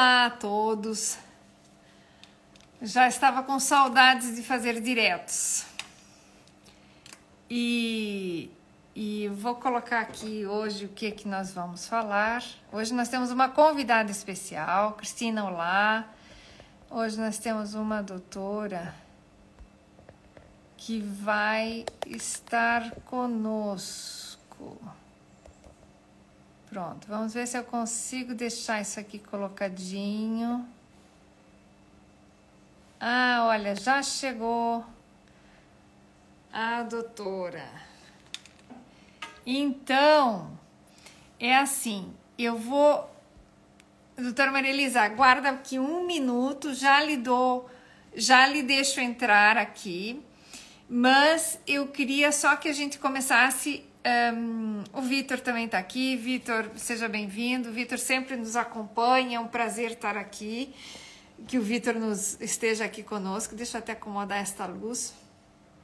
Olá a todos. Já estava com saudades de fazer diretos. E, e vou colocar aqui hoje o que que nós vamos falar. Hoje nós temos uma convidada especial, Cristina Olá. Hoje nós temos uma doutora que vai estar conosco. Pronto, vamos ver se eu consigo deixar isso aqui colocadinho. Ah, olha, já chegou a doutora. Então, é assim, eu vou. Doutora Maria Elisa, aguarda aqui um minuto, já lhe dou, já lhe deixo entrar aqui, mas eu queria só que a gente começasse um, o Vitor também está aqui. Vitor, seja bem-vindo. Vitor sempre nos acompanha, é um prazer estar aqui. Que o Vitor nos esteja aqui conosco. Deixa eu até acomodar esta luz,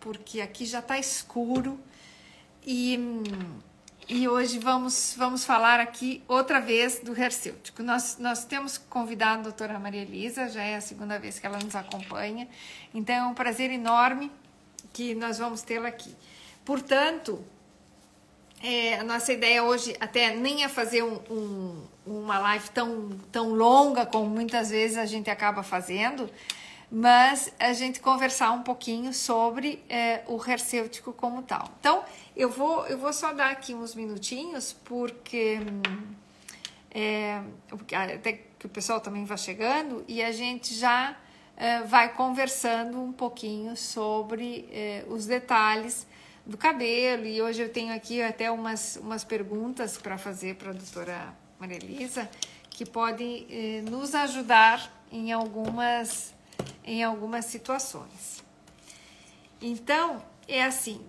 porque aqui já está escuro. E, e hoje vamos, vamos falar aqui outra vez do Hercêutico. Nós, nós temos convidado a doutora Maria Elisa, já é a segunda vez que ela nos acompanha. Então é um prazer enorme que nós vamos tê-la aqui. Portanto, é, a nossa ideia hoje até nem é fazer um, um, uma live tão, tão longa como muitas vezes a gente acaba fazendo, mas a gente conversar um pouquinho sobre é, o hercêutico como tal. Então, eu vou, eu vou só dar aqui uns minutinhos, porque é, até que o pessoal também vai chegando e a gente já é, vai conversando um pouquinho sobre é, os detalhes do cabelo. E hoje eu tenho aqui até umas, umas perguntas para fazer para a doutora Maria Elisa, que podem eh, nos ajudar em algumas, em algumas situações. Então, é assim,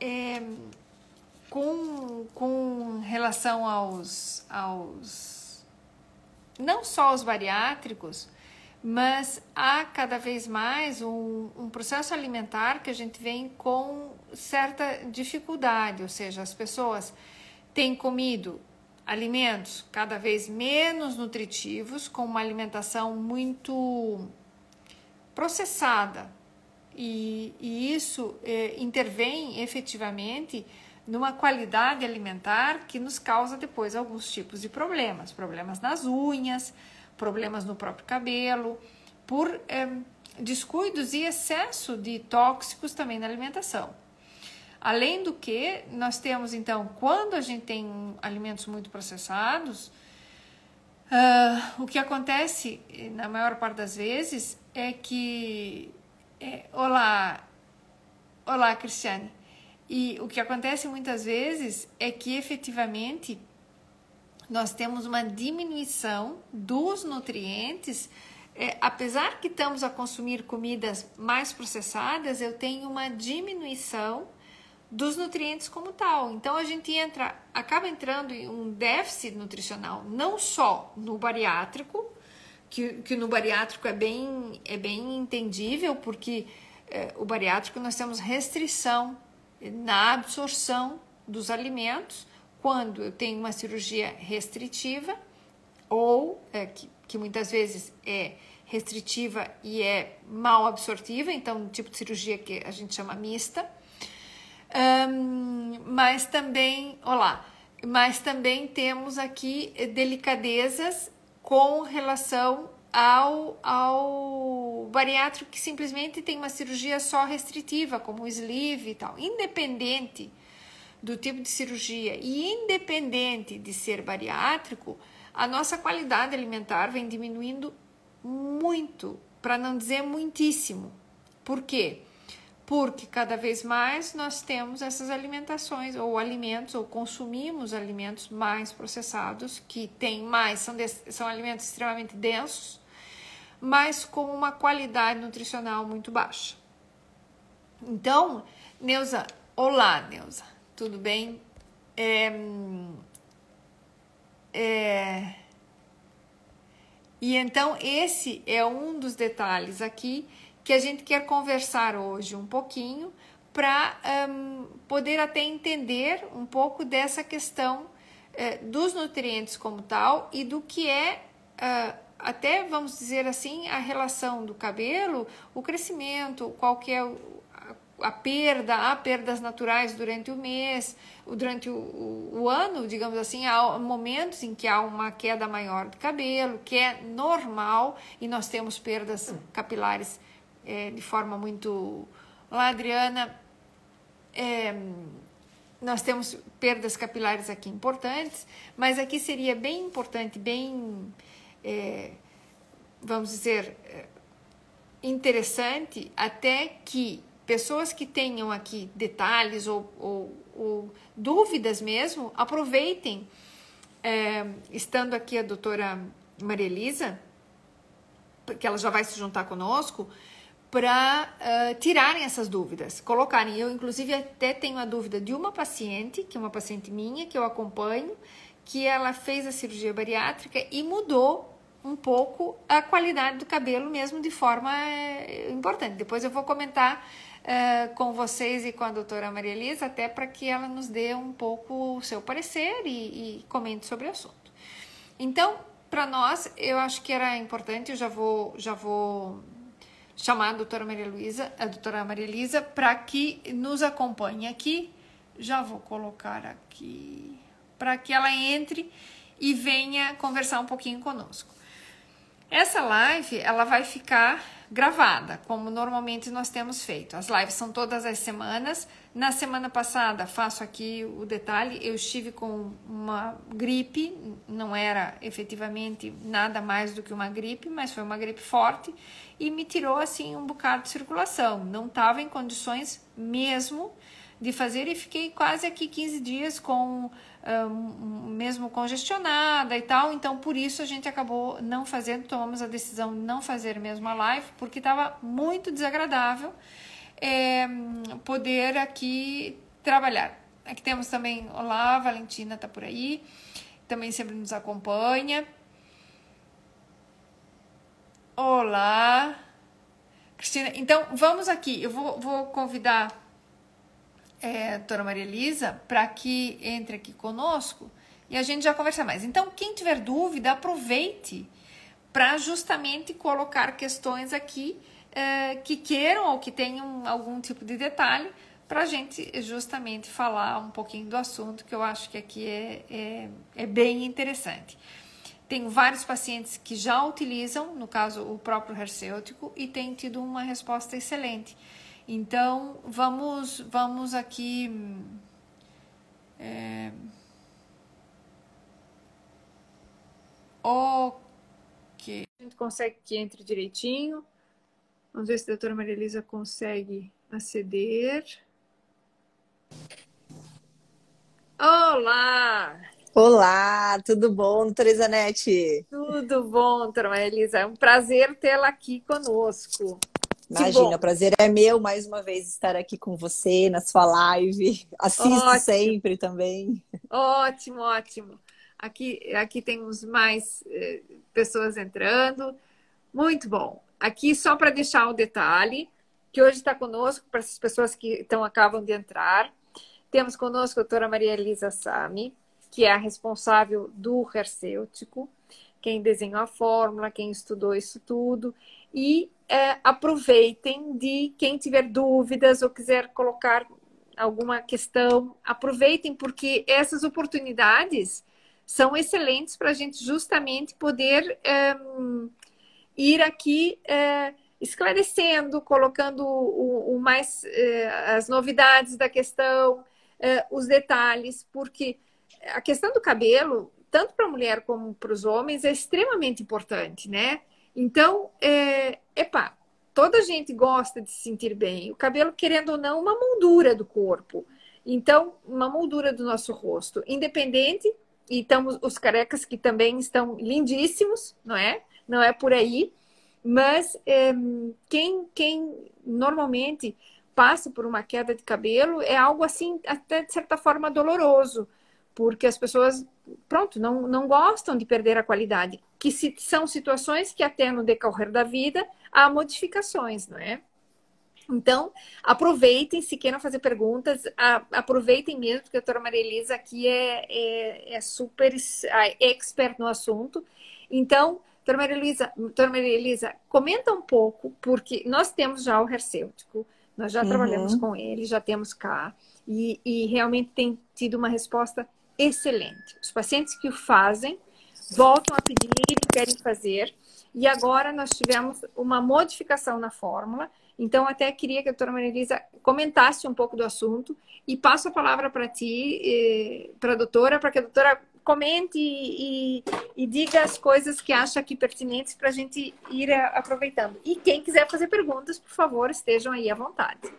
é, com, com relação aos, aos. não só aos bariátricos, mas há cada vez mais um, um, processo alimentar que a gente vem com certa dificuldade, ou seja, as pessoas têm comido alimentos cada vez menos nutritivos, com uma alimentação muito processada, e, e isso é, intervém efetivamente numa qualidade alimentar que nos causa depois alguns tipos de problemas, problemas nas unhas, problemas no próprio cabelo, por é, descuidos e excesso de tóxicos também na alimentação. Além do que, nós temos então, quando a gente tem alimentos muito processados, uh, o que acontece na maior parte das vezes é que. É, olá, olá, Cristiane. E o que acontece muitas vezes é que efetivamente nós temos uma diminuição dos nutrientes. É, apesar que estamos a consumir comidas mais processadas, eu tenho uma diminuição dos nutrientes como tal. Então a gente entra, acaba entrando em um déficit nutricional, não só no bariátrico, que, que no bariátrico é bem, é bem entendível, porque é, o bariátrico nós temos restrição na absorção dos alimentos, quando eu tenho uma cirurgia restritiva, ou é, que, que muitas vezes é restritiva e é mal absortiva, então tipo de cirurgia que a gente chama mista. Um, mas também, olá, mas também temos aqui delicadezas com relação ao, ao bariátrico que simplesmente tem uma cirurgia só restritiva, como o sleeve e tal, independente do tipo de cirurgia e independente de ser bariátrico, a nossa qualidade alimentar vem diminuindo muito, para não dizer muitíssimo. Por quê? Porque cada vez mais nós temos essas alimentações ou alimentos ou consumimos alimentos mais processados que têm mais, são, são alimentos extremamente densos, mas com uma qualidade nutricional muito baixa. Então, Neuza, olá, Neuza tudo bem? É, é, e então, esse é um dos detalhes aqui que a gente quer conversar hoje um pouquinho para um, poder até entender um pouco dessa questão é, dos nutrientes como tal e do que é uh, até vamos dizer assim, a relação do cabelo, o crescimento, qual que é a perda, há perdas naturais durante o mês, durante o, o, o, ano, digamos assim, há momentos em que há uma queda maior de cabelo, que é normal, e nós temos perdas capilares é, de forma muito. Olá, Adriana. É, nós temos perdas capilares aqui importantes, mas aqui seria bem importante, bem, é, vamos dizer, é, interessante até que pessoas que tenham aqui detalhes ou, ou, ou dúvidas mesmo, aproveitem, é, estando aqui a doutora Maria Elisa, que ela já vai se juntar conosco, para uh, tirarem essas dúvidas, colocarem. Eu, inclusive, até tenho a dúvida de uma paciente, que é uma paciente minha, que eu acompanho, que ela fez a cirurgia bariátrica e mudou um pouco a qualidade do cabelo mesmo de forma é, importante. Depois eu vou comentar uh, com vocês e com a doutora Maria Elisa, até para que ela nos dê um pouco o seu parecer e, e comente sobre o assunto. Então, para nós, eu acho que era importante, eu já vou, já vou chamar a doutora Maria Luísa, a doutora Maria Elisa, para que nos acompanhe aqui. Já vou colocar aqui para que ela entre e venha conversar um pouquinho conosco. Essa live ela vai ficar gravada, como normalmente nós temos feito. As lives são todas as semanas. Na semana passada, faço aqui o detalhe, eu estive com uma gripe, não era efetivamente nada mais do que uma gripe, mas foi uma gripe forte e me tirou assim um bocado de circulação. Não estava em condições mesmo de fazer e fiquei quase aqui 15 dias com um, mesmo congestionada e tal, então por isso a gente acabou não fazendo, tomamos a decisão de não fazer mesmo a live, porque estava muito desagradável é, poder aqui trabalhar. Aqui temos também, olá, Valentina está por aí, também sempre nos acompanha. Olá, Cristina. Então, vamos aqui. Eu vou, vou convidar é, Maria Elisa para que entre aqui conosco e a gente já conversa mais. Então, quem tiver dúvida, aproveite para justamente colocar questões aqui é, que queiram ou que tenham algum tipo de detalhe para a gente justamente falar um pouquinho do assunto que eu acho que aqui é, é, é bem interessante. Tenho vários pacientes que já utilizam, no caso o próprio hercêutico, e tem tido uma resposta excelente. Então, vamos, vamos aqui. É... Ok. A gente consegue que entre direitinho. Vamos ver se a doutora Maria Elisa consegue aceder. Olá! Olá, tudo bom, doutora Isanete? Tudo bom, doutora Maria Elisa. É um prazer tê-la aqui conosco. Imagina, o prazer é meu mais uma vez estar aqui com você na sua live. Assisto ótimo. sempre também. Ótimo, ótimo. Aqui, aqui temos mais eh, pessoas entrando. Muito bom. Aqui, só para deixar o detalhe, que hoje está conosco, para as pessoas que estão, acabam de entrar, temos conosco a doutora Maria Elisa Sami, que é a responsável do hercêutico, quem desenhou a fórmula, quem estudou isso tudo. E é, aproveitem de quem tiver dúvidas ou quiser colocar alguma questão, aproveitem porque essas oportunidades são excelentes para a gente justamente poder é, ir aqui é, esclarecendo, colocando o, o mais é, as novidades da questão, os detalhes, porque a questão do cabelo, tanto para a mulher como para os homens, é extremamente importante, né? Então, é, epá, toda gente gosta de se sentir bem. O cabelo, querendo ou não, uma moldura do corpo. Então, uma moldura do nosso rosto. Independente, e estamos os carecas que também estão lindíssimos, não é? Não é por aí. Mas é, quem, quem normalmente passa por uma queda de cabelo é algo assim, até de certa forma doloroso porque as pessoas, pronto, não, não gostam de perder a qualidade, que se, são situações que até no decorrer da vida há modificações, não é? Então, aproveitem, se queiram fazer perguntas, a, aproveitem mesmo, porque a doutora Maria Elisa aqui é, é, é super expert no assunto. Então, Doutora Maria Elisa, doutora Maria Elisa, comenta um pouco, porque nós temos já o hercêutico, nós já uhum. trabalhamos com ele, já temos cá, e, e realmente tem tido uma resposta excelente. Os pacientes que o fazem voltam a pedir e querem fazer. E agora nós tivemos uma modificação na fórmula. Então, até queria que a doutora Maria Elisa comentasse um pouco do assunto e passo a palavra para ti, eh, para a doutora, para que a doutora comente e, e, e, diga as coisas que acha aqui pertinentes para a gente ir aproveitando. E quem quiser fazer perguntas, por favor, estejam aí à vontade.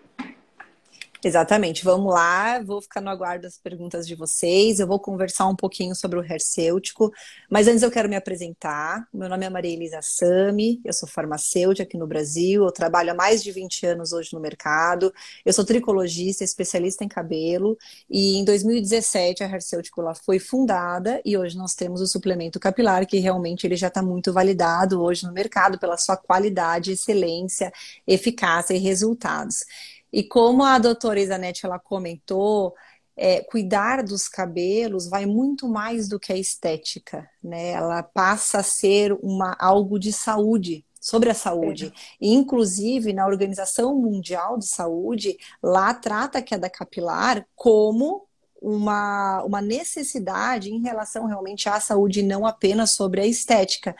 Exatamente, vamos lá, vou ficar no aguardo das perguntas de vocês, eu vou conversar um pouquinho sobre o hercêutico, mas antes eu quero me apresentar, meu nome é Maria Elisa Sami, eu sou farmacêutica aqui no Brasil, eu trabalho há mais de 20 anos hoje no mercado, eu sou tricologista, especialista em cabelo, e em 2017 a Hercêutico lá foi fundada, e hoje nós temos o suplemento capilar, que realmente ele já está muito validado hoje no mercado pela sua qualidade, excelência, eficácia e resultados. E como a doutora Isanete ela comentou, é, cuidar dos cabelos vai muito mais do que a estética, né? Ela passa a ser uma, algo de saúde, sobre a saúde. E, inclusive, na Organização Mundial de Saúde, lá trata a queda capilar como uma, uma necessidade em relação realmente à saúde, não apenas sobre a estética.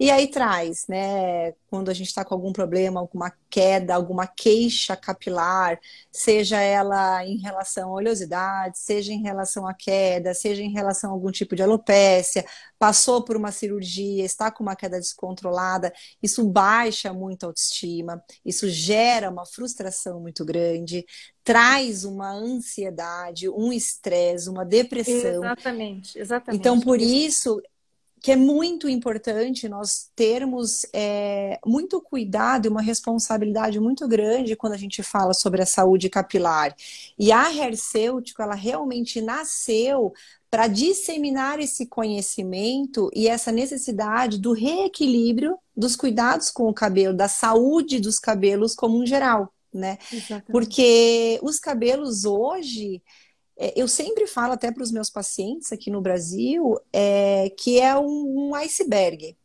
E aí traz, né, quando a gente está com algum problema, alguma queda, alguma queixa capilar, seja ela em relação à oleosidade, seja em relação à queda, seja em relação a algum tipo de alopécia, passou por uma cirurgia, está com uma queda descontrolada, isso baixa muito a autoestima, isso gera uma frustração muito grande, traz uma ansiedade, um estresse, uma depressão. Exatamente, exatamente. Então, por isso, que é muito importante nós termos é, muito cuidado e uma responsabilidade muito grande quando a gente fala sobre a saúde capilar. E a Hercêutico, ela realmente nasceu para disseminar esse conhecimento e essa necessidade do reequilíbrio dos cuidados com o cabelo, da saúde dos cabelos como um geral, né? Exatamente. Porque os cabelos hoje eu sempre falo até para os meus pacientes aqui no Brasil é, que é um, um iceberg.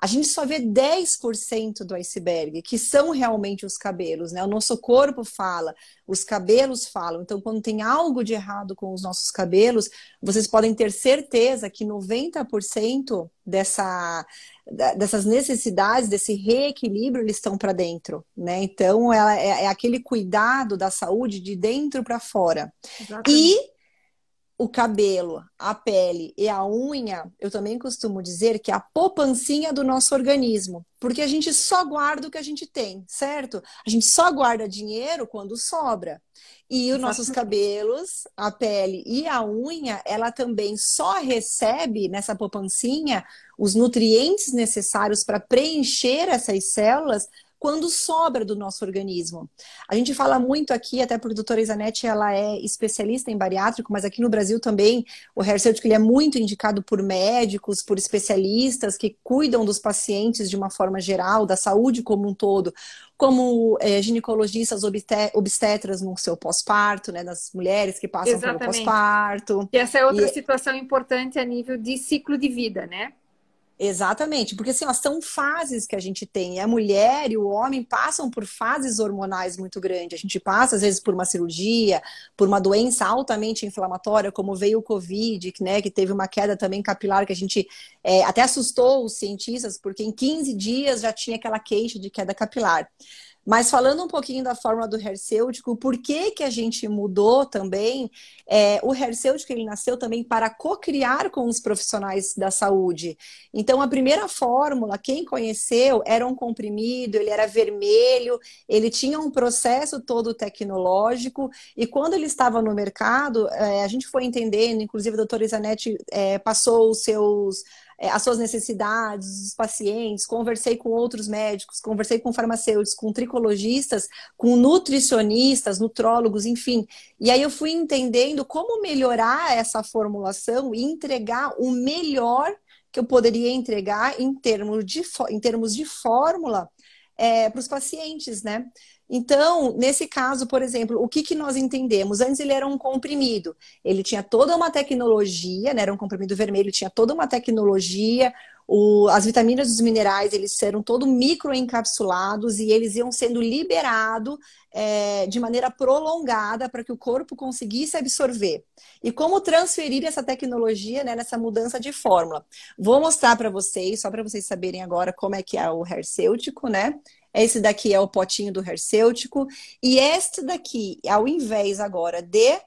A gente só vê 10% do iceberg, que são realmente os cabelos, né? O nosso corpo fala, os cabelos falam. Então, quando tem algo de errado com os nossos cabelos, vocês podem ter certeza que 90% dessa, dessas necessidades, desse reequilíbrio, eles estão para dentro, né? Então, ela é, é, aquele cuidado da saúde de dentro para fora. Exatamente. E o cabelo, a pele e a unha, eu também costumo dizer que é a poupancinha do nosso organismo, porque a gente só guarda o que a gente tem, certo? A gente só guarda dinheiro quando sobra. E os nossos cabelos, a pele e a unha, ela também só recebe nessa poupancinha os nutrientes necessários para preencher essas células quando sobra do nosso organismo. A gente fala muito aqui, até porque a doutora Isanete, ela é especialista em bariátrico, mas aqui no Brasil também o Hercêutico ele é muito indicado por médicos, por especialistas que cuidam dos pacientes de uma forma geral, da saúde como um todo, como é, ginecologistas obstetras no seu pós-parto, né, das mulheres que passam Exatamente. pelo pós-parto. E essa é outra e... situação importante a nível de ciclo de vida, né? Exatamente, porque assim, ó, são fases que a gente tem. A mulher e o homem passam por fases hormonais muito grandes. A gente passa, às vezes, por uma cirurgia, por uma doença altamente inflamatória, como veio o Covid, né, que teve uma queda também capilar, que a gente é, até assustou os cientistas, porque em 15 dias já tinha aquela queixa de queda capilar. Mas falando um pouquinho da fórmula do hercêutico, por que, que a gente mudou também? É, o hercêutico ele nasceu também para co-criar com os profissionais da saúde. Então, a primeira fórmula, quem conheceu, era um comprimido, ele era vermelho, ele tinha um processo todo tecnológico, e quando ele estava no mercado, é, a gente foi entendendo, inclusive a doutora Isanete é, passou os seus as suas necessidades, os pacientes, conversei com outros médicos, conversei com farmacêuticos, com tricologistas, com nutricionistas, nutrólogos, enfim. E aí eu fui entendendo como melhorar essa formulação e entregar o melhor que eu poderia entregar em termos de, em termos de fórmula é, para os pacientes, né? Então, nesse caso, por exemplo, o que, que nós entendemos? Antes ele era um comprimido, ele tinha toda uma tecnologia, né? era um comprimido vermelho, tinha toda uma tecnologia, O, as vitaminas e os minerais, eles eram todo microencapsulados e eles iam sendo liberados é, de maneira prolongada para que o corpo conseguisse absorver. E como transferir essa tecnologia né, nessa mudança de fórmula? Vou mostrar para vocês, só para vocês saberem agora como é que é o hercêutico, né? Esse daqui é o potinho do hercêutico. E este daqui, ao invés agora de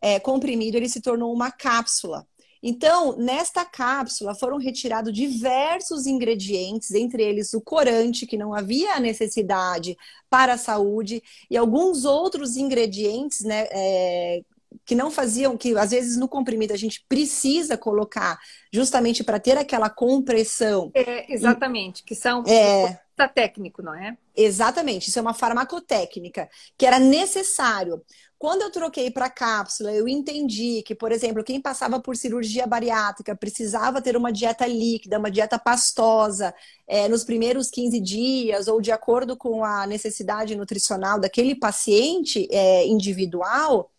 é, comprimido, ele se tornou uma cápsula. Então, nesta cápsula foram retirados diversos ingredientes, entre eles o corante, que não havia necessidade para a saúde, e alguns outros ingredientes, né, é, que não faziam, que às vezes no comprimido a gente precisa colocar justamente para ter aquela compressão. É, exatamente, que são é, técnico, não é? Exatamente, isso é uma farmacotécnica que era necessário. Quando eu troquei para cápsula, eu entendi que, por exemplo, quem passava por cirurgia bariátrica precisava ter uma dieta líquida, uma dieta pastosa é, nos primeiros 15 dias, ou de acordo com a necessidade nutricional daquele paciente é, individual,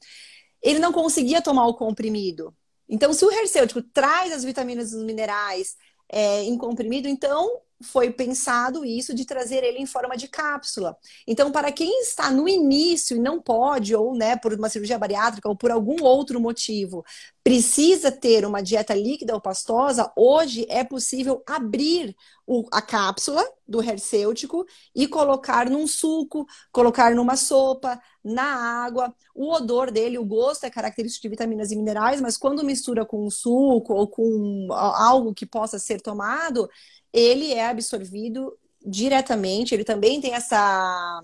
ele não conseguia tomar o comprimido. Então, se o hercêutico traz as vitaminas e os minerais é, em comprimido, então foi pensado isso de trazer ele em forma de cápsula. Então, para quem está no início e não pode, ou né, por uma cirurgia bariátrica ou por algum outro motivo, precisa ter uma dieta líquida ou pastosa, hoje é possível abrir o, a cápsula do hercêutico e colocar num suco, colocar numa sopa, na água. O odor dele, o gosto é característico de vitaminas e minerais, mas quando mistura com um suco ou com algo que possa ser tomado, ele é absorvido diretamente, ele também tem essa,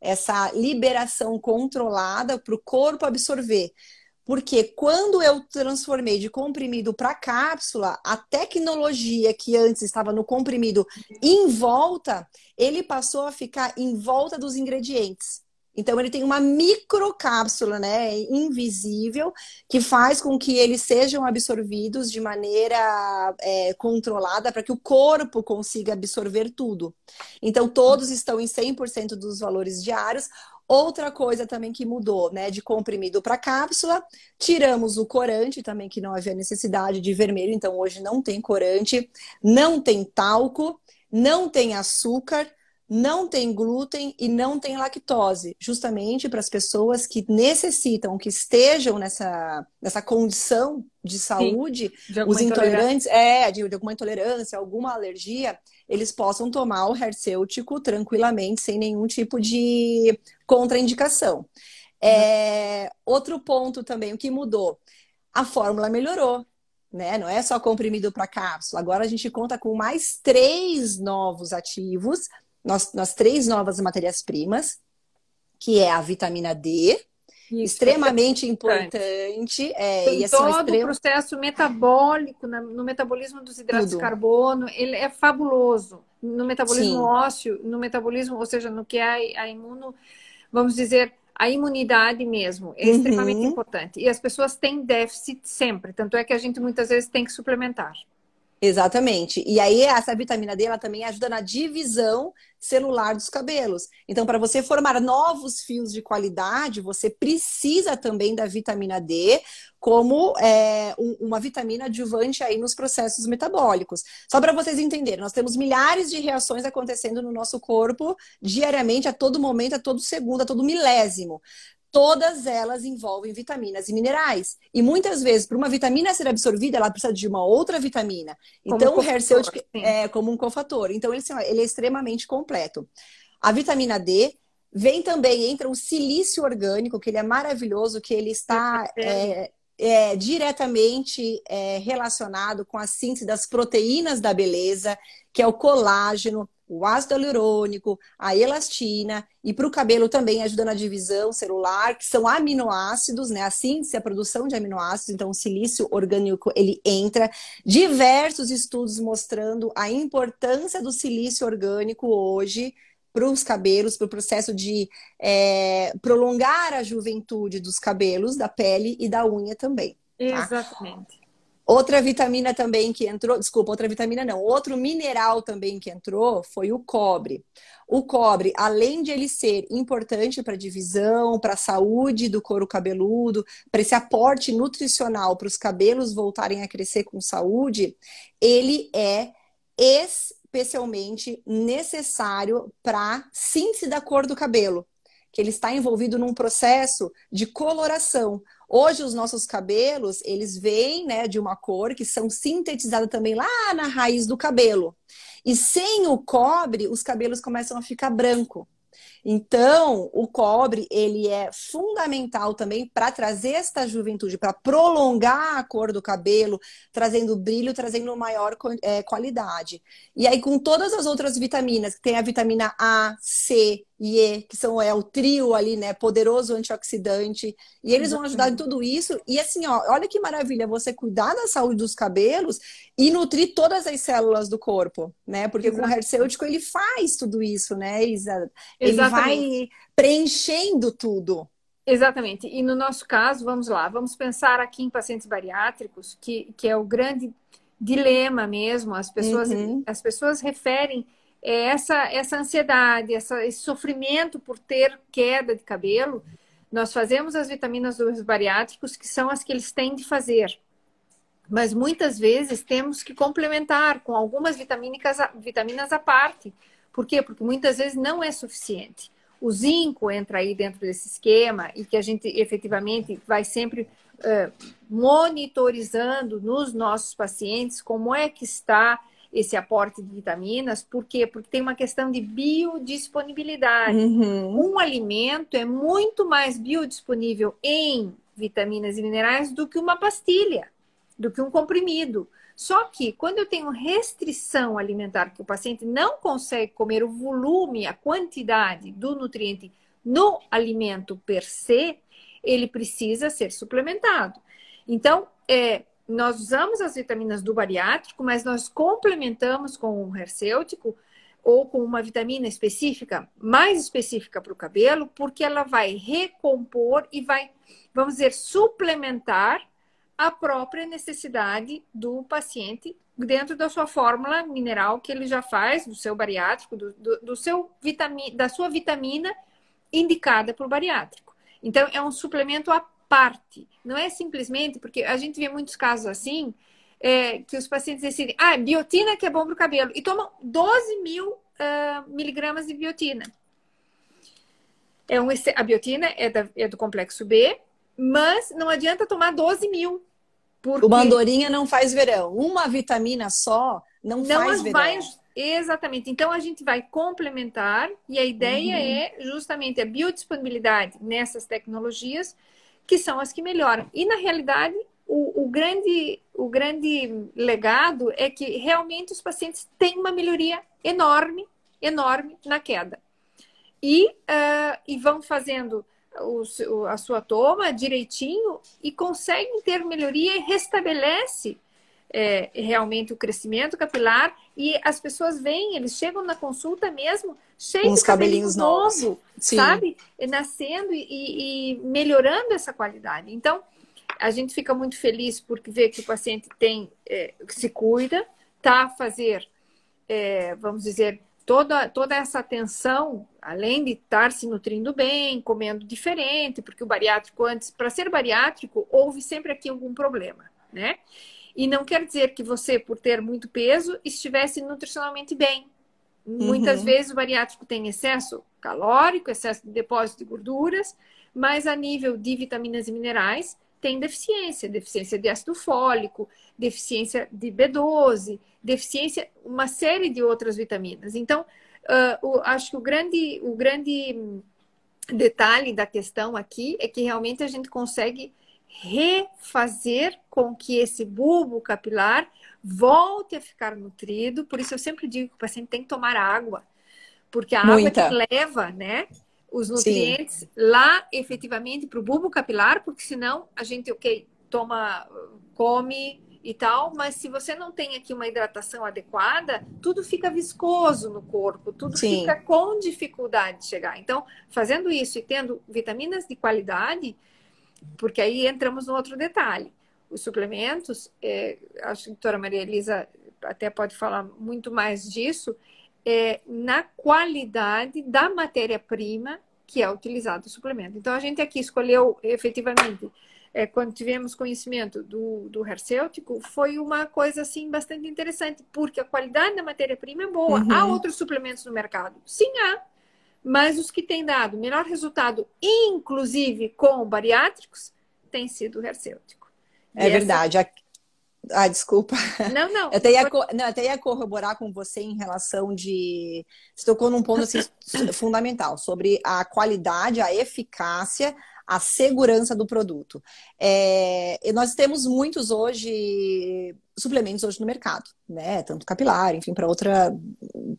essa liberação controlada para o corpo absorver. Porque quando eu transformei de comprimido para cápsula, a tecnologia que antes estava no comprimido em volta, ele passou a ficar em volta dos ingredientes. Então ele tem uma microcápsula, né, invisível, que faz com que eles sejam absorvidos de maneira é, controlada para que o corpo consiga absorver tudo. Então todos estão em 100% dos valores diários. Outra coisa também que mudou, né, de comprimido para cápsula, tiramos o corante também, que não havia necessidade de vermelho, então hoje não tem corante, não tem talco, não tem açúcar, não tem glúten e não tem lactose, justamente para as pessoas que necessitam, que estejam nessa, nessa condição de saúde, Sim, de os intolerantes, é, de, de, alguma intolerância, alguma alergia, eles possam tomar o hercêutico tranquilamente, sem nenhum tipo de contraindicação. É, outro ponto também, o que mudou? A fórmula melhorou. Né? Não é só comprimido para cápsula. Agora a gente conta com mais três novos ativos nós, nós três novas matérias-primas, que é a vitamina D, isso, extremamente é importante. É, Tem e, assim, todo o processo metabólico, no metabolismo dos hidratos Tudo. de carbono, ele é fabuloso. No metabolismo Sim. ósseo, no metabolismo, ou seja, no que é a imuno, vamos dizer, a imunidade mesmo, é uhum. extremamente importante. E as pessoas têm déficit sempre, tanto é que a gente muitas vezes tem que suplementar. Exatamente. E aí, essa vitamina D ela também ajuda na divisão celular dos cabelos. Então, para você formar novos fios de qualidade, você precisa também da vitamina D como é, um, uma vitamina adjuvante aí nos processos metabólicos. Só para vocês entenderem, nós temos milhares de reações acontecendo no nosso corpo diariamente, a todo momento, a todo segundo, a todo milésimo todas elas envolvem vitaminas e minerais. E muitas vezes, para uma vitamina ser absorvida, ela precisa de uma outra vitamina. Então, o Herceutic é como um cofator. Então, ele, ele é extremamente completo. A vitamina D vem também, entra o silício orgânico, que ele é maravilhoso, que ele está é, é, diretamente é, relacionado com a síntese das proteínas da beleza, que é o colágeno, o ácido hialurônico, a elastina, e para o cabelo também ajuda na divisão celular, que são aminoácidos, né? A síntese, a produção de aminoácidos, então o silício orgânico ele entra. Diversos estudos mostrando a importância do silício orgânico hoje para os cabelos, para o processo de é, prolongar a juventude dos cabelos, da pele e da unha também. Tá? Exatamente. Outra vitamina também que entrou, desculpa, outra vitamina não, outro mineral também que entrou foi o cobre. O cobre, além de ele ser importante para a divisão, para a saúde do couro cabeludo, para esse aporte nutricional para os cabelos voltarem a crescer com saúde, ele é especialmente necessário para síntese da cor do cabelo, que ele está envolvido num processo de coloração. Hoje os nossos cabelos, eles vêm, né, de uma cor que são sintetizadas também lá na raiz do cabelo. E sem o cobre, os cabelos começam a ficar branco. Então, o cobre ele é fundamental também para trazer esta juventude, para prolongar a cor do cabelo, trazendo brilho, trazendo maior é, qualidade. E aí, com todas as outras vitaminas, que tem a vitamina A, C, e E, que são é o trio ali, né, poderoso antioxidante, e eles vão ajudar em tudo isso. E assim, ó, olha que maravilha você cuidar da saúde dos cabelos e nutrir todas as células do corpo, né? Porque Exato. com o hercêutico ele faz tudo isso, né, Isa? Ele vai preenchendo tudo. Exatamente. E no nosso caso, vamos lá, vamos pensar aqui em pacientes bariátricos, que, que é o grande dilema mesmo. As pessoas, uhum. as pessoas referem essa, essa ansiedade, essa, esse sofrimento por ter queda de cabelo, nós fazemos as vitaminas dos bariátricos, que são as que eles têm de fazer. Mas muitas vezes temos que complementar com algumas vitaminas, vitaminas à parte. Por quê? Porque muitas vezes não é suficiente. O zinco entra aí dentro desse esquema e que a gente efetivamente vai sempre uh, monitorizando nos nossos pacientes como é que está esse aporte de vitaminas. Por quê? Porque tem uma questão de biodisponibilidade. Uhum. Um alimento é muito mais biodisponível em vitaminas e minerais do que uma pastilha, do que um comprimido. Só que quando eu tenho restrição alimentar, que o paciente não consegue comer o volume, a quantidade do nutriente no alimento per se, ele precisa ser suplementado. Então, é, nós usamos as vitaminas do bariátrico, mas nós complementamos com um hercêutico ou com uma vitamina específica, mais específica para o cabelo, porque ela vai recompor e vai, vamos dizer, suplementar a própria necessidade do paciente dentro da sua fórmula mineral que ele já faz, do seu bariátrico, do, do, do seu vitamina, da sua vitamina indicada para o bariátrico. Então, é um suplemento à parte. Não é simplesmente, porque a gente vê muitos casos assim, é, que os pacientes decidem, ah, biotina que é bom para o cabelo, e tomam 12 mil uh, miligramas de biotina. É um, a biotina é, da, é, do complexo B, mas não adianta tomar 12 mil. Porque... Uma andorinha não faz verão. Uma vitamina só não, não faz verão. Vai... Exatamente. Então a gente vai complementar e a ideia uhum. é justamente a biodisponibilidade nessas tecnologias que são as que melhoram. E na realidade, o, o, grande, o grande legado é que realmente os pacientes têm uma melhoria enorme, enorme na queda. E, uh, e vão fazendo o, a sua toma direitinho e conseguem ter melhoria e restabelece é, realmente o crescimento capilar e as pessoas vêm, eles chegam na consulta mesmo cheios de cabelinhos novos, novo, sabe? Nascendo e, e, melhorando essa qualidade. Então, a gente fica muito feliz porque vê que o paciente tem, é, se cuida, tá a fazer, é, vamos dizer, toda, toda essa atenção, além de estar se nutrindo bem, comendo diferente, porque o bariátrico antes, para ser bariátrico, houve sempre aqui algum problema, né? E não quer dizer que você, por ter muito peso, estivesse nutricionalmente bem. Muitas uhum. vezes o bariátrico tem excesso calórico, excesso de depósito de gorduras, mas a nível de vitaminas e minerais tem deficiência, deficiência de ácido fólico, deficiência de B12, deficiência uma série de outras vitaminas. Então, uh, o, acho que o grande, o grande detalhe da questão aqui é que realmente a gente consegue refazer com que esse bulbo capilar volte a ficar nutrido. Por isso eu sempre digo que o paciente tem que tomar água, porque a Muita. água que leva, né, os nutrientes Sim. lá efetivamente para o bulbo capilar, porque senão a gente, ok, toma, come e tal, mas se você não tem aqui uma hidratação adequada, tudo fica viscoso no corpo, tudo Sim. fica com dificuldade de chegar. Então, fazendo isso e tendo vitaminas de qualidade, porque aí entramos no outro detalhe. Os suplementos, é, acho que a doutora Maria Elisa até pode falar muito mais disso, é, na qualidade da matéria-prima que é utilizado o suplemento. Então, a gente aqui escolheu efetivamente é, quando tivemos conhecimento do, do hercêutico, foi uma coisa assim bastante interessante, porque a qualidade da matéria-prima é boa. Uhum. Há outros suplementos no mercado? Sim, há. Mas os que têm dado melhor resultado, inclusive com bariátricos, tem sido o hercêutico. É e verdade. Essa... Ah, desculpa. Não, não. Eu até, ia, não, até ia corroborar com você em relação de. Você tocou num ponto assim, fundamental sobre a qualidade, a eficácia, a segurança do produto. É, nós temos muitos hoje suplementos hoje no mercado, né? Tanto capilar, enfim, para outra,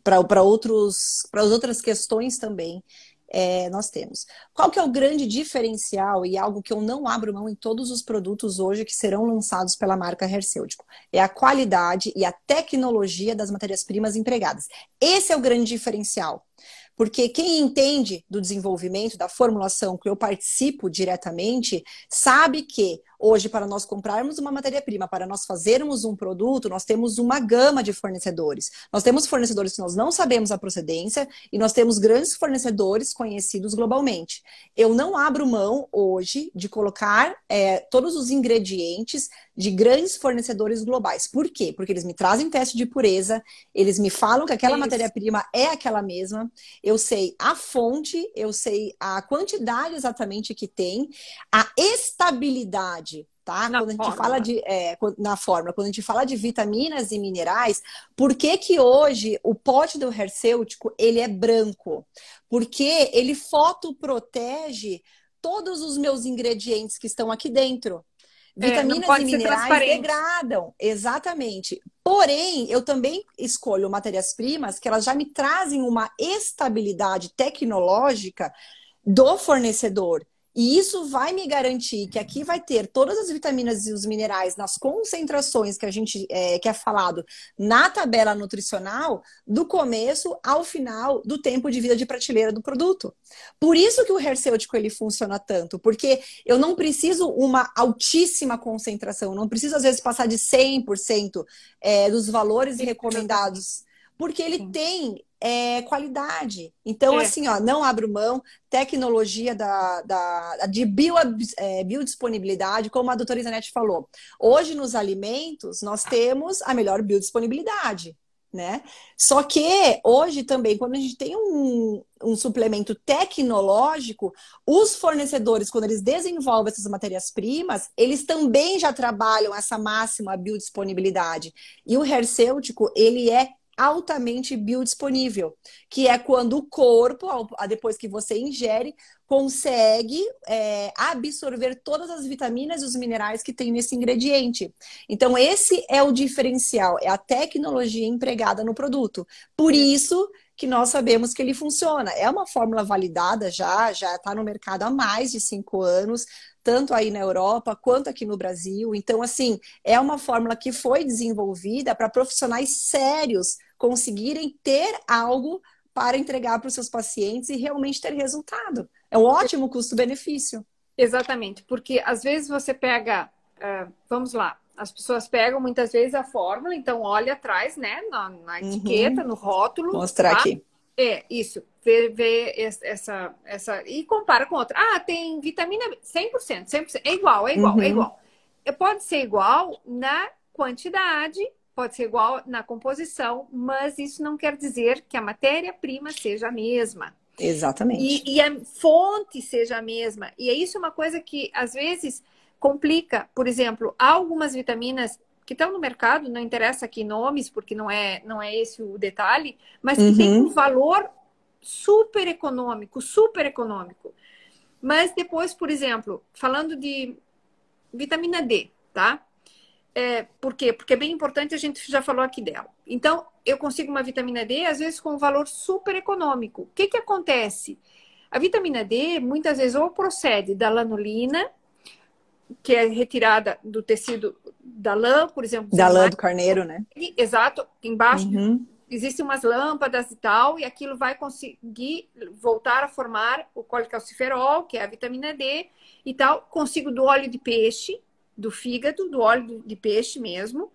para outros, para as outras questões também é, nós temos. Qual que é o grande diferencial e algo que eu não abro mão em todos os produtos hoje que serão lançados pela marca Hercêutico? É a qualidade e a tecnologia das matérias-primas empregadas. Esse é o grande diferencial. Porque quem entende do desenvolvimento, da formulação que eu participo diretamente, sabe que Hoje, para nós comprarmos uma matéria-prima, para nós fazermos um produto, nós temos uma gama de fornecedores. Nós temos fornecedores que nós não sabemos a procedência e nós temos grandes fornecedores conhecidos globalmente. Eu não abro mão hoje de colocar é, todos os ingredientes de grandes fornecedores globais. Por quê? Porque eles me trazem teste de pureza, eles me falam que aquela matéria-prima é aquela mesma, eu sei a fonte, eu sei a quantidade exatamente que tem, a estabilidade tá? Na quando a gente fórmula. fala de é, na fórmula, quando a gente fala de vitaminas e minerais, por que que hoje o pote do hercêutico ele é branco? Porque ele fotoprotege todos os meus ingredientes que estão aqui dentro. É, vitaminas é, e minerais degradam, exatamente. Porém, eu também escolho matérias-primas que elas já me trazem uma estabilidade tecnológica do fornecedor. E isso vai me garantir que aqui vai ter todas as vitaminas e os minerais nas concentrações que a gente é, que é falado na tabela nutricional, do começo ao final do tempo de vida de prateleira do produto. Por isso que o hercêutico ele funciona tanto, porque eu não preciso uma altíssima concentração, não preciso às vezes passar de 100% é, dos valores recomendados porque ele Sim. tem é, qualidade. Então, é. assim, ó, não abro mão, tecnologia da, da, de bio, é, biodisponibilidade, como a doutora Isanete falou. Hoje, nos alimentos, nós temos a melhor biodisponibilidade. Né? Só que hoje também, quando a gente tem um, um suplemento tecnológico, os fornecedores, quando eles desenvolvem essas matérias-primas, eles também já trabalham essa máxima biodisponibilidade. E o hercêutico, ele é altamente biodisponível, que é quando o corpo, depois que você ingere, consegue é, absorver todas as vitaminas e os minerais que tem nesse ingrediente. Então, esse é o diferencial, é a tecnologia empregada no produto. Por isso que nós sabemos que ele funciona. É uma fórmula validada já, já está no mercado há mais de cinco anos, tanto aí na Europa quanto aqui no Brasil. Então, assim, é uma fórmula que foi desenvolvida para profissionais sérios conseguirem ter algo para entregar para os seus pacientes e realmente ter resultado. É um ótimo custo-benefício. Exatamente, porque às vezes você pega, uh, vamos lá, as pessoas pegam muitas vezes a fórmula, então olha atrás, né, na, na uhum. etiqueta, no rótulo. Mostrar tá? aqui. É, isso. Vê, vê essa, essa. E compara com outra. Ah, tem vitamina B. 100%, 100%. É igual, é igual, é uhum. é igual. Pode ser igual na quantidade, pode ser igual na composição, mas isso não quer dizer que a matéria-prima seja a mesma. Exatamente. E, e, a fonte seja a mesma. E é isso uma coisa que às vezes complica. Por exemplo, há algumas vitaminas que estão no mercado, não interessa aqui nomes, porque não é, não é esse o detalhe, mas que uhum. tem um valor super econômico, super econômico. Mas depois, por exemplo, falando de vitamina D, tá? É, por quê? Porque é bem importante, a gente já falou aqui dela. Então, eu consigo uma vitamina D, às vezes, com um valor super econômico. O que, que acontece? A vitamina D, muitas vezes, ou procede da lanolina, que é retirada do tecido da lã, por exemplo. Da lã do carneiro, né? Exato. Embaixo uhum. Existem umas lâmpadas e tal, e aquilo vai conseguir voltar a formar o colicalciferol, que é a vitamina D e tal. Consigo do óleo de peixe, do fígado, do óleo de peixe mesmo.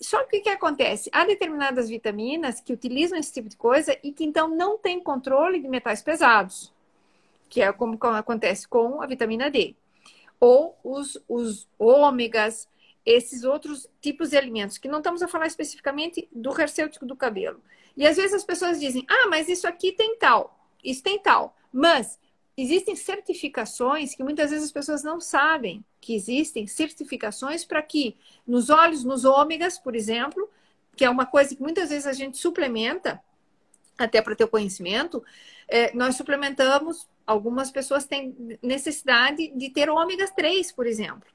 Só que o que acontece? Há determinadas vitaminas que utilizam esse tipo de coisa e que então não tem controle de metais pesados, que é como, como acontece com a vitamina D. ou os, os ômegas, esses outros tipos de alimentos, que não estamos a falar especificamente do hercêutico do cabelo. E às vezes as pessoas dizem, ah, mas isso aqui tem tal, isso tem tal. Mas existem certificações que muitas vezes as pessoas não sabem que existem certificações para que nos óleos, nos ômegas, por exemplo, que é uma coisa que muitas vezes a gente suplementa, até para ter conhecimento, é, nós suplementamos, algumas pessoas têm necessidade de ter ômega 3, por exemplo.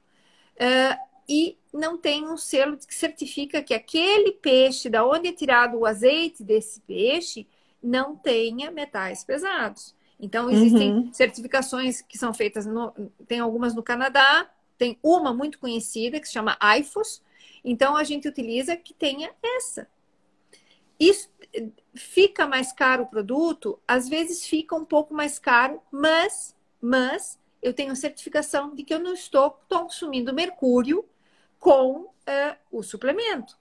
É, e não tem um selo que certifica que aquele peixe, da onde é tirado o azeite desse peixe, não tenha metais pesados. Então, existem uhum. certificações que são feitas, no, tem algumas no Canadá, tem uma muito conhecida que se chama IFOS. Então, a gente utiliza que tenha essa. Isso fica mais caro o produto, às vezes fica um pouco mais caro, mas, mas eu tenho certificação de que eu não estou consumindo mercúrio com uh, o suplemento.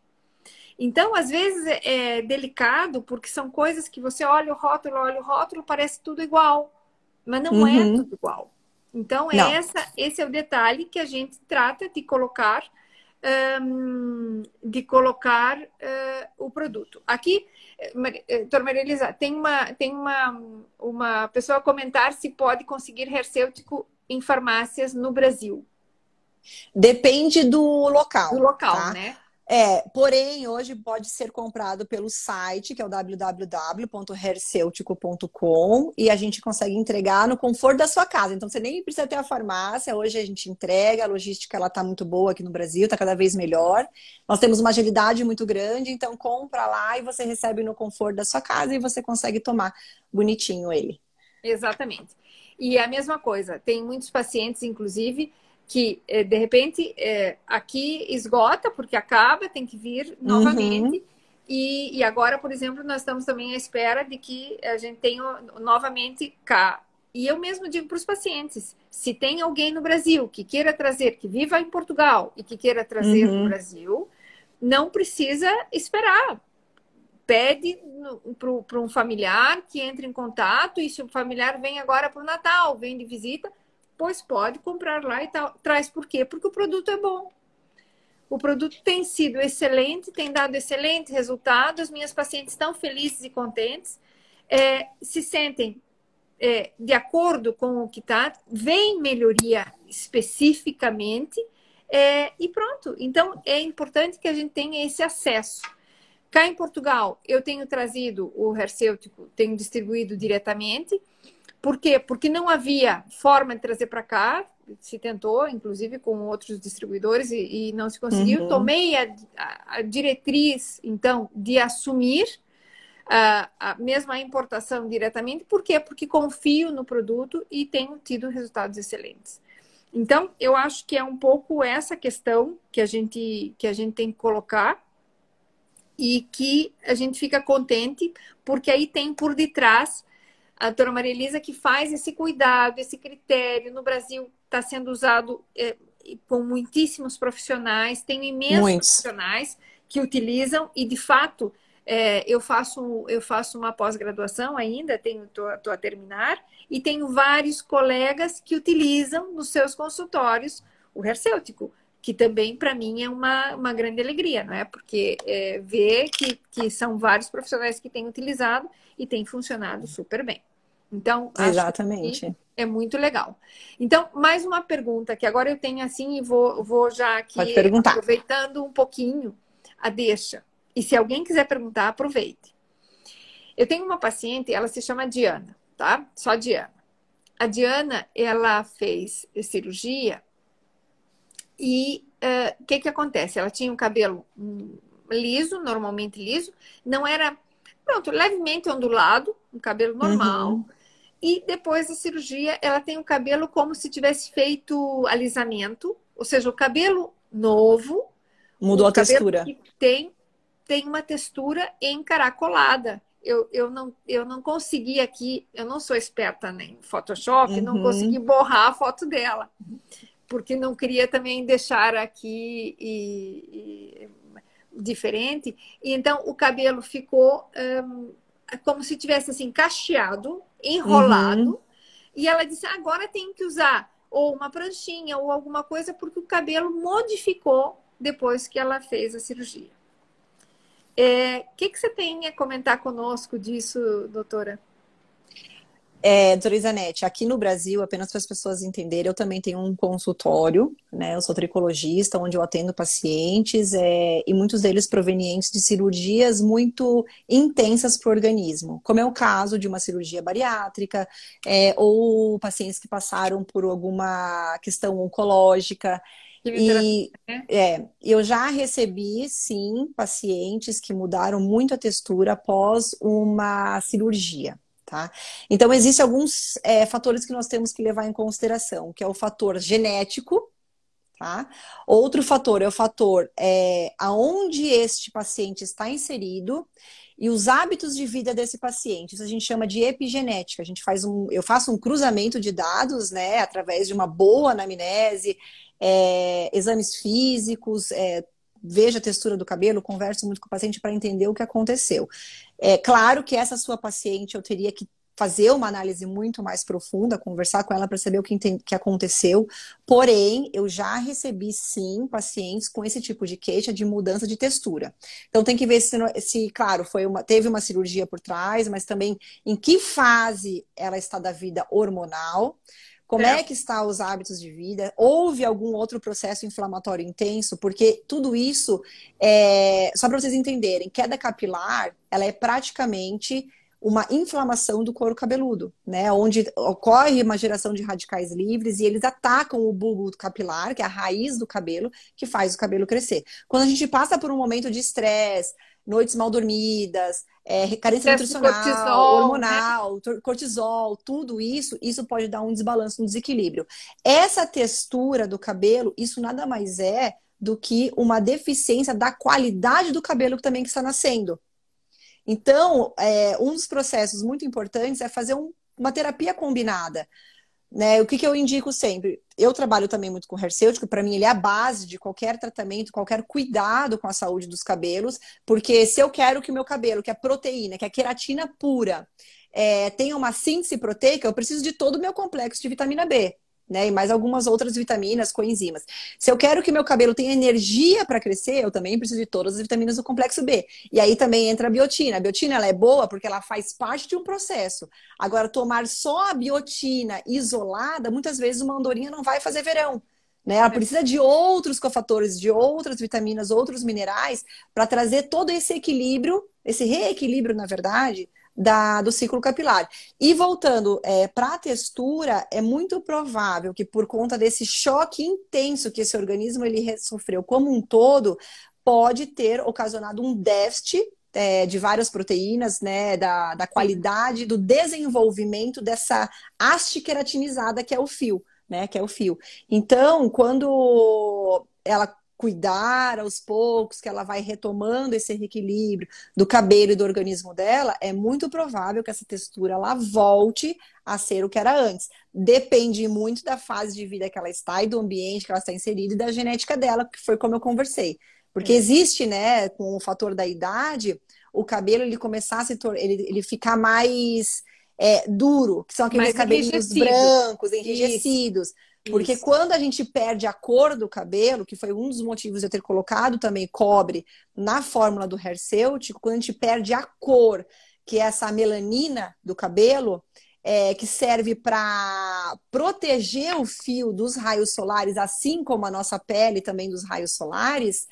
Então, às vezes é, é delicado porque são coisas que você olha o rótulo, olha o rótulo, parece tudo igual, mas não é uhum. é tudo igual. Então, é essa, esse é o detalhe que a gente trata de colocar um, de colocar uh, o produto. Aqui, eh, doutora Maria Elisa, tem uma, tem uma, uma pessoa a comentar se pode conseguir hercêutico em farmácias no Brasil. Depende do local. Do local, tá? né? É, porém, hoje pode ser comprado pelo site, que é o www.herceutico.com, e a gente consegue entregar no conforto da sua casa. Então, você nem precisa ter a farmácia, hoje a gente entrega, a logística ela tá muito boa aqui no Brasil, está cada vez melhor. Nós temos uma agilidade muito grande, então compra lá e você recebe no conforto da sua casa e você consegue tomar bonitinho ele. Exatamente. E é a mesma coisa, tem muitos pacientes, inclusive, que eh, de repente é, aqui esgota porque acaba, tem que vir novamente. Uhum. E, e, agora, por exemplo, nós estamos também à espera de que a gente tenha novamente cá. E eu mesmo digo para os pacientes: se tem alguém no Brasil que queira trazer, que viva em Portugal e que queira trazer uhum. no Brasil, não precisa esperar. Pede para um familiar que entre em contato, e se o familiar vem agora para o Natal, vem de visita, Pois pode comprar lá e tal. Traz por quê? Porque o produto é bom. O produto tem sido excelente, tem dado excelentes resultados. Minhas pacientes estão felizes e contentes, é, se sentem é, de acordo com o que está, vem melhoria especificamente é, e pronto. Então é importante que a gente tenha esse acesso. Cá em Portugal, eu tenho trazido o hercêutico, tenho distribuído diretamente. Por quê? Porque não havia forma de trazer para cá, se tentou, inclusive com outros distribuidores, e, e não se conseguiu. Uhum. Tomei a, a, a, diretriz, então, de assumir a, a mesma importação diretamente. Por quê? Porque confio no produto e tenho tido resultados excelentes. Então, eu acho que é um pouco essa questão que a gente, que a gente tem que colocar e que a gente fica contente, porque aí tem por detrás a doutora Maria Elisa que faz esse cuidado, esse critério. No Brasil está sendo usado é, com muitíssimos profissionais, tem imensos Muitos. profissionais que utilizam e, de fato, é, eu, faço, eu faço uma pós-graduação ainda, estou a terminar, e tenho vários colegas que utilizam nos seus consultórios o hercêutico, que também para mim é uma, uma grande alegria, não é? Porque é, ver que, que são vários profissionais que têm utilizado e tem funcionado super bem. Então, exatamente. é muito legal. Então, mais uma pergunta que agora eu tenho assim e vou, vou já aqui aproveitando um pouquinho a deixa. E se alguém quiser perguntar, aproveite. Eu tenho uma paciente, ela se chama Diana, tá? Só Diana. A Diana, ela fez cirurgia e o uh, eh, que que acontece? Ela tinha um cabelo hum, liso, normalmente liso, não era Pronto, levemente ondulado, um cabelo normal. Uhum. E depois da cirurgia, ela tem o cabelo como se tivesse feito alisamento, ou seja, o cabelo novo. Mudou a textura. tem, tem uma textura encaracolada. Eu, eu, não, eu não consegui aqui, eu não sou esperta em Photoshop, uhum. não consegui borrar a foto dela. Porque não queria também deixar aqui e, e diferente. E então o cabelo ficou um, como se tivesse assim cacheado, enrolado. Uhum. E ela disse: agora tem que usar ou uma pranchinha, ou alguma coisa, porque o cabelo modificou depois que ela fez a cirurgia. O é, que, que você tem a comentar conosco disso, doutora? É, doutora Isanete, aqui no Brasil, apenas para as pessoas entenderem, eu também tenho um consultório, né? Eu sou tricologista, onde eu atendo pacientes, é, e muitos deles provenientes de cirurgias muito intensas para o organismo, como é o caso de uma cirurgia bariátrica, é, ou pacientes que passaram por alguma questão oncológica. E é, eu já recebi, sim, pacientes que mudaram muito a textura após uma cirurgia. Tá? Então, existem alguns é, fatores que nós temos que levar em consideração, que é o fator genético, tá? Outro fator é o fator é, aonde este paciente está inserido e os hábitos de vida desse paciente. Isso a gente chama de epigenética. A gente faz um, eu faço um cruzamento de dados, né, através de uma boa anamnese, é, exames físicos, é, vejo a textura do cabelo, converso muito com o paciente para entender o que aconteceu. É claro que essa sua paciente eu teria que fazer uma análise muito mais profunda, conversar com ela para saber o que, que aconteceu. Porém, eu já recebi sim pacientes com esse tipo de queixa de mudança de textura. Então tem que ver se, se claro, foi uma, teve uma cirurgia por trás, mas também em que fase ela está da vida hormonal. Como é. é. que está os hábitos de vida? Houve algum outro processo inflamatório intenso? Porque tudo isso, é... só para vocês entenderem, queda capilar, ela é praticamente uma inflamação do couro cabeludo, né? Onde ocorre uma geração de radicais livres e eles atacam o bulbo capilar, que é a raiz do cabelo, que faz o cabelo crescer. Quando a gente passa por um momento de estresse, noites mal dormidas, é, carência nutricional, cortisol, hormonal, né? cortisol, tudo isso, isso pode dar um desbalanço, um desequilíbrio. Essa textura do cabelo, isso nada mais é do que uma deficiência da qualidade do cabelo que também que está nascendo. Então, é, um dos processos muito importantes é fazer um, uma terapia combinada. Né? O que, que eu indico sempre? Eu trabalho também muito com hercêutico, para mim ele é a base de qualquer tratamento, qualquer cuidado com a saúde dos cabelos, porque se eu quero que o meu cabelo, que é proteína, que é queratina pura, é, tenha uma síntese proteica, eu preciso de todo o meu complexo de vitamina B né? E mais algumas outras vitaminas, coenzimas. Se eu quero que meu cabelo tenha energia para crescer, eu também preciso de todas as vitaminas do complexo B. E aí também entra a biotina. A biotina ela é boa porque ela faz parte de um processo. Agora, tomar só a biotina isolada, muitas vezes uma andorinha não vai fazer verão. Né? Ela precisa de outros cofatores, de outras vitaminas, outros minerais, para trazer todo esse equilíbrio, esse reequilíbrio, na verdade, da, do ciclo capilar. E voltando é, para a textura, é muito provável que por conta desse choque intenso que esse organismo ele sofreu como um todo, pode ter ocasionado um déficit é, de várias proteínas, né, da, da qualidade, do desenvolvimento dessa haste queratinizada que é o fio, né, que é o fio. Então, quando ela cuidar aos poucos, que ela vai retomando esse reequilíbrio do cabelo e do organismo dela, é muito provável que essa textura ela volte a ser o que era antes. Depende muito da fase de vida que ela está e do ambiente que ela está inserida e da genética dela, que foi como eu conversei. Porque é. existe, né, com o fator da idade, o cabelo ele começar a se tornar, ele, ele ficar mais é, duro, que são aqueles mais cabelinhos brancos, enrijecidos. Isso. Porque Isso. quando a gente perde a cor do cabelo, que foi um dos motivos de eu ter colocado também cobre na fórmula do hercêutico, quando a gente perde a cor, que é essa melanina do cabelo, é, que serve para proteger o fio dos raios solares, assim como a nossa pele também dos raios solares,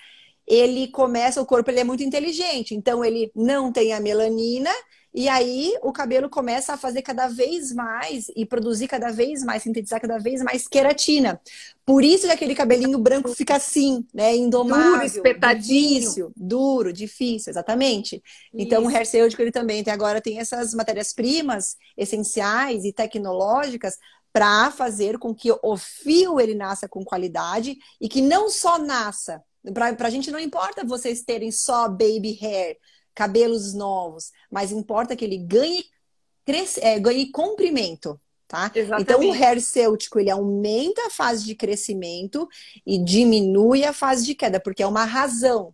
ele começa, o corpo ele é muito inteligente, então ele não tem a melanina e aí o cabelo começa a fazer cada vez mais e produzir cada vez mais, sintetizar cada vez mais queratina. Por isso que aquele cabelinho branco fica assim, né? Indomável. Duro, espetadinho. Difícil, duro, difícil, exatamente. Então isso. o Hercêutico ele também tem, agora tem essas matérias-primas essenciais e tecnológicas para fazer com que o fio ele nasça com qualidade e que não só nasça. Para a gente não importa vocês terem só baby hair, cabelos novos, mas importa que ele ganhe, cresce, é, ganhe comprimento. Tá? Então, o hair cêutico, ele aumenta a fase de crescimento e diminui a fase de queda, porque é uma razão.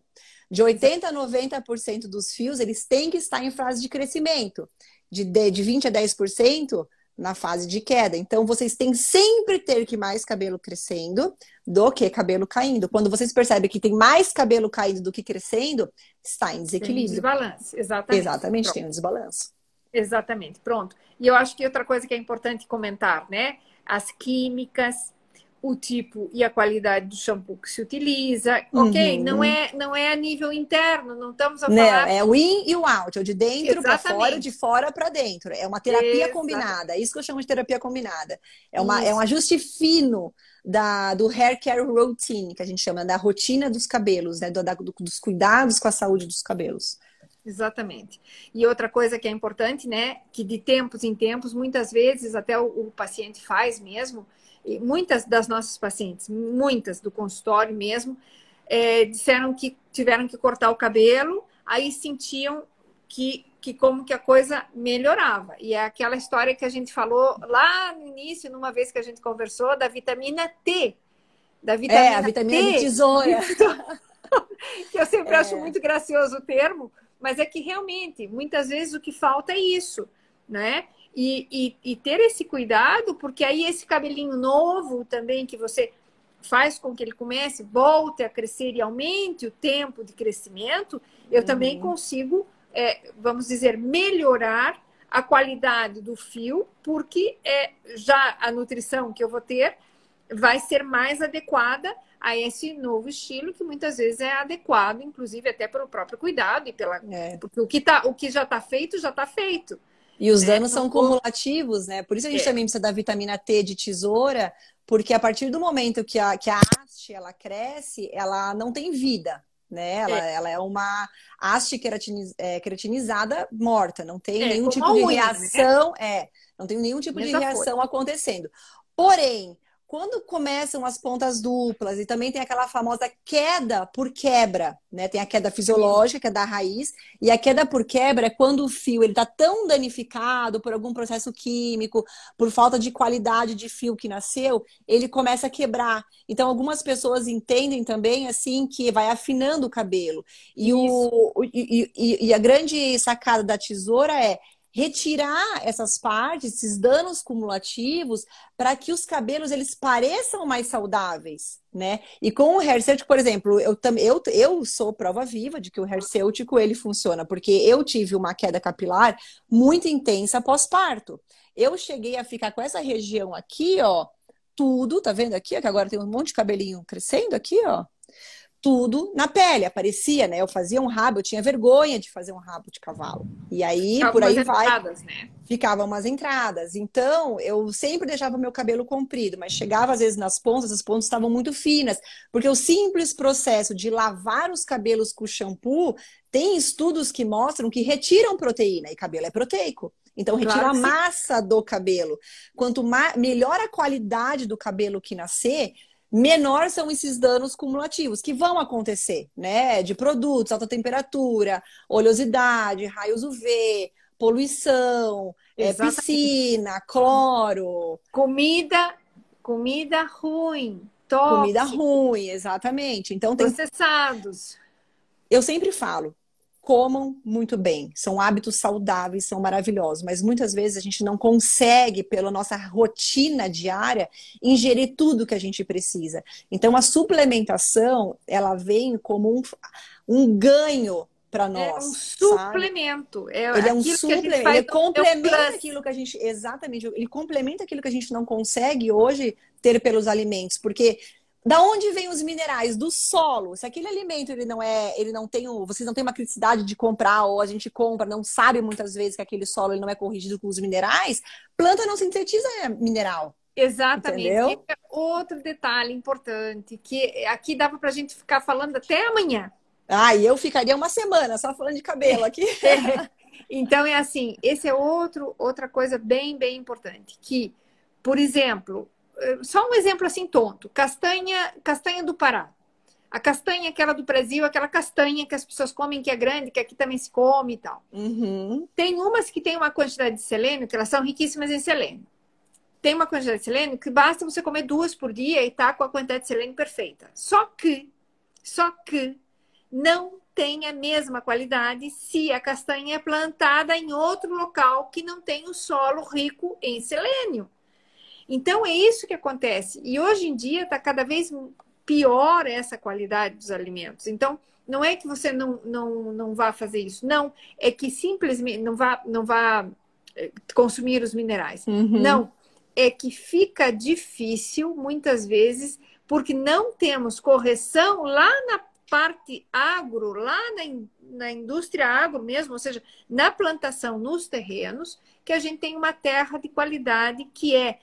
De 80% a 90% dos fios, eles têm que estar em fase de crescimento. De, de 20% a 10%, na fase de queda. Então, vocês têm sempre ter que mais cabelo crescendo do que cabelo caindo. Quando vocês percebem que tem mais cabelo caindo do que crescendo, está em desequilíbrio. Tem um desbalance, exatamente. Exatamente, Pronto. tem um desbalanço. Exatamente, pronto. E eu acho que outra coisa que é importante comentar, né? As químicas, o tipo e a qualidade do shampoo que se utiliza, uhum. ok? Não é, não é a nível interno, não estamos a falar... Não, é o in e o out, é o de dentro para fora, de fora para dentro. É uma terapia Exatamente. combinada, é isso que eu chamo de terapia combinada. É, uma, é um ajuste fino da, do hair care routine, que a gente chama, da rotina dos cabelos, né? Do, da, do, dos cuidados com a saúde dos cabelos. Exatamente. E outra coisa que é importante, né, que de tempos em tempos, muitas vezes até o, o paciente faz mesmo, muitas das nossas pacientes, muitas do consultório mesmo, é, disseram que tiveram que cortar o cabelo, aí sentiam que, que como que a coisa melhorava. E é aquela história que a gente falou lá no início, numa vez que a gente conversou, da vitamina T. Da vitamina é, a vitamina T, tesoura. que eu sempre é. acho muito gracioso o termo, mas é que realmente, muitas vezes o que falta é isso, né? E, e, e, ter esse cuidado, porque aí esse cabelinho novo também que você faz com que ele comece, volte a crescer e aumente o tempo de crescimento, eu uhum. também consigo, é, vamos dizer, melhorar a qualidade do fio, porque é, já a nutrição que eu vou ter vai ser mais adequada a esse novo estilo que muitas vezes é adequado, inclusive até pelo próprio cuidado e pela é. porque o que tá, o que já está feito já está feito. E os né? danos são cumulativos, né? Por isso a gente é. também precisa da vitamina T de tesoura, porque a partir do momento que a, que a haste ela cresce, ela não tem vida, né? Ela é, ela é uma haste queratiniz, é, queratinizada morta, não tem é, nenhum tipo de unha, né? reação, né? é, não tem nenhum tipo Mesma de reação coisa. acontecendo. Porém, quando começam as pontas duplas e também tem aquela famosa queda por quebra, né? Tem a queda fisiológica, que é da raiz, e a queda por quebra é quando o fio ele tá tão danificado por algum processo químico, por falta de qualidade de fio que nasceu, ele começa a quebrar. Então algumas pessoas entendem também assim que vai afinando o cabelo. E, o, e, e, e a grande sacada da tesoura é retirar essas partes, esses danos cumulativos, para que os cabelos eles pareçam mais saudáveis, né? E com o hair cêutico, por exemplo, eu eu, eu sou prova viva de que o hair cêutico ele funciona, porque eu tive uma queda capilar muito intensa pós-parto. Eu cheguei a ficar com essa região aqui, ó, tudo, tá vendo aqui, ó, que agora tem um monte de cabelinho crescendo aqui, ó tudo na pele, aparecia, né? Eu fazia um rabo, eu tinha vergonha de fazer um rabo de cavalo. E aí, Ficava por aí vai. Entradas, né? Ficavam umas entradas. Então, eu sempre deixava meu cabelo comprido, mas chegava às vezes nas pontas, as pontas estavam muito finas, porque o simples processo de lavar os cabelos com shampoo tem estudos que mostram que retiram proteína, e cabelo é proteico. Então, retira claro, a massa do cabelo. Quanto melhor a qualidade do cabelo que nascer, menor são esses danos cumulativos que vão acontecer, né? De produtos, alta temperatura, oleosidade, raios UV, poluição, é, piscina, cloro. Comida, comida ruim. Tóxico. Comida ruim, exatamente. Então tem processados. Eu sempre falo, comam muito bem. São hábitos saudáveis, são maravilhosos, mas muitas vezes a gente não consegue, pela nossa rotina diária, ingerir tudo que a gente precisa. Então, a suplementação, ela vem como um, um ganho para nós. É um suplemento. É ele é um suplemento. Ele complementa aquilo que a gente. Exatamente. Ele complementa aquilo que a gente não consegue hoje ter pelos alimentos. Porque da onde vêm os minerais? Do solo. Se aquele alimento ele não é, ele não tem, vocês não têm uma criticidade de comprar ou a gente compra, não sabe muitas vezes que aquele solo ele não é corrigido com os minerais, planta não sintetiza mineral. Exatamente. Entendeu? É outro detalhe importante que aqui dava para a gente ficar falando até amanhã. Ah, e eu ficaria uma semana só falando de cabelo aqui. É. Então é assim, esse é outro outra coisa bem bem importante que, por exemplo, só um exemplo assim tonto. Castanha, castanha do Pará. A castanha, aquela do Brasil, aquela castanha que as pessoas comem, que é grande, que aqui também se come e tal. Uhum. Tem umas que têm uma quantidade de selênio, que elas são riquíssimas em selênio. Tem uma quantidade de selênio que basta você comer duas por dia e tá com a quantidade de selênio perfeita. Só que, só que não tem a mesma qualidade se a castanha é plantada em outro local que não tem o solo rico em selênio. Então é isso que acontece. E hoje em dia está cada vez pior essa qualidade dos alimentos. Então, não é que você não, não, não vá fazer isso, não, é que simplesmente não vá, não vá eh, consumir os minerais. Uhum. Não, é que fica difícil muitas vezes porque não temos correção lá na parte agro, lá na, na indústria agro mesmo, ou seja, na plantação nos terrenos, que a gente tem uma terra de qualidade que é,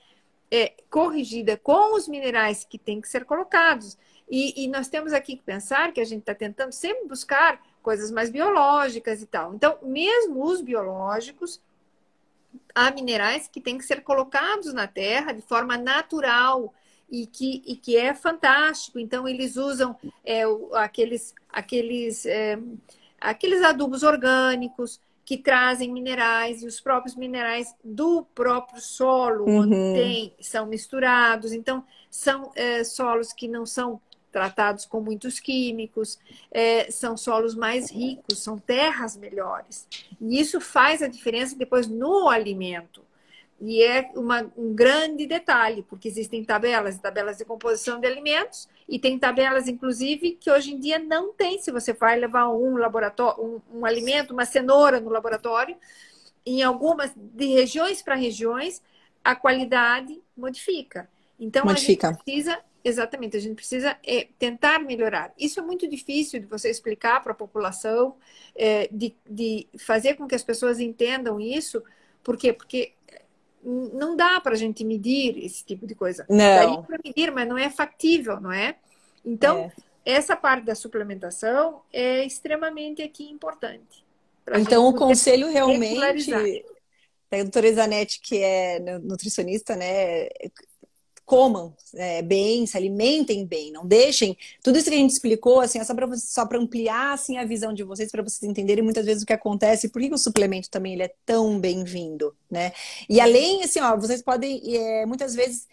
é corrigida com os minerais que têm que ser colocados. E, e nós temos aqui que pensar que a gente está tentando sempre buscar coisas mais biológicas e tal. Então, mesmo os biológicos, há minerais que têm que ser colocados na terra de forma natural e que, e que é fantástico. Então, eles usam é, aqueles, aqueles, é, aqueles adubos orgânicos que trazem minerais e os próprios minerais do próprio solo, uhum. onde tem, são misturados. Então, são é, solos que não são tratados com muitos químicos, é, são solos mais ricos, são terras melhores. E isso faz a diferença depois no alimento. E é uma, um grande detalhe, porque existem tabelas, tabelas de composição de alimentos, e tem tabelas, inclusive, que hoje em dia não tem. Se você vai levar um laboratório, um, um alimento, uma cenoura no laboratório, em algumas de regiões para regiões, a qualidade modifica. Então modifica. a gente precisa Exatamente, a gente precisa é, tentar melhorar. Isso é muito difícil de você explicar para a população, é, de, de fazer com que as pessoas entendam isso. Por quê? Porque não dá para a gente medir esse tipo de coisa. Não. Daí para medir, mas não é factível, não é? Então, é. essa parte da suplementação é extremamente aqui importante. Então, o conselho realmente... A doutora Isanete, que é nutricionista, né? Comam é, bem, se alimentem bem, não deixem. Tudo isso que a gente explicou, assim, é só para ampliar assim, a visão de vocês, para vocês entenderem muitas vezes o que acontece, por que o suplemento também ele é tão bem-vindo, né? E além, assim, ó, vocês podem é, muitas vezes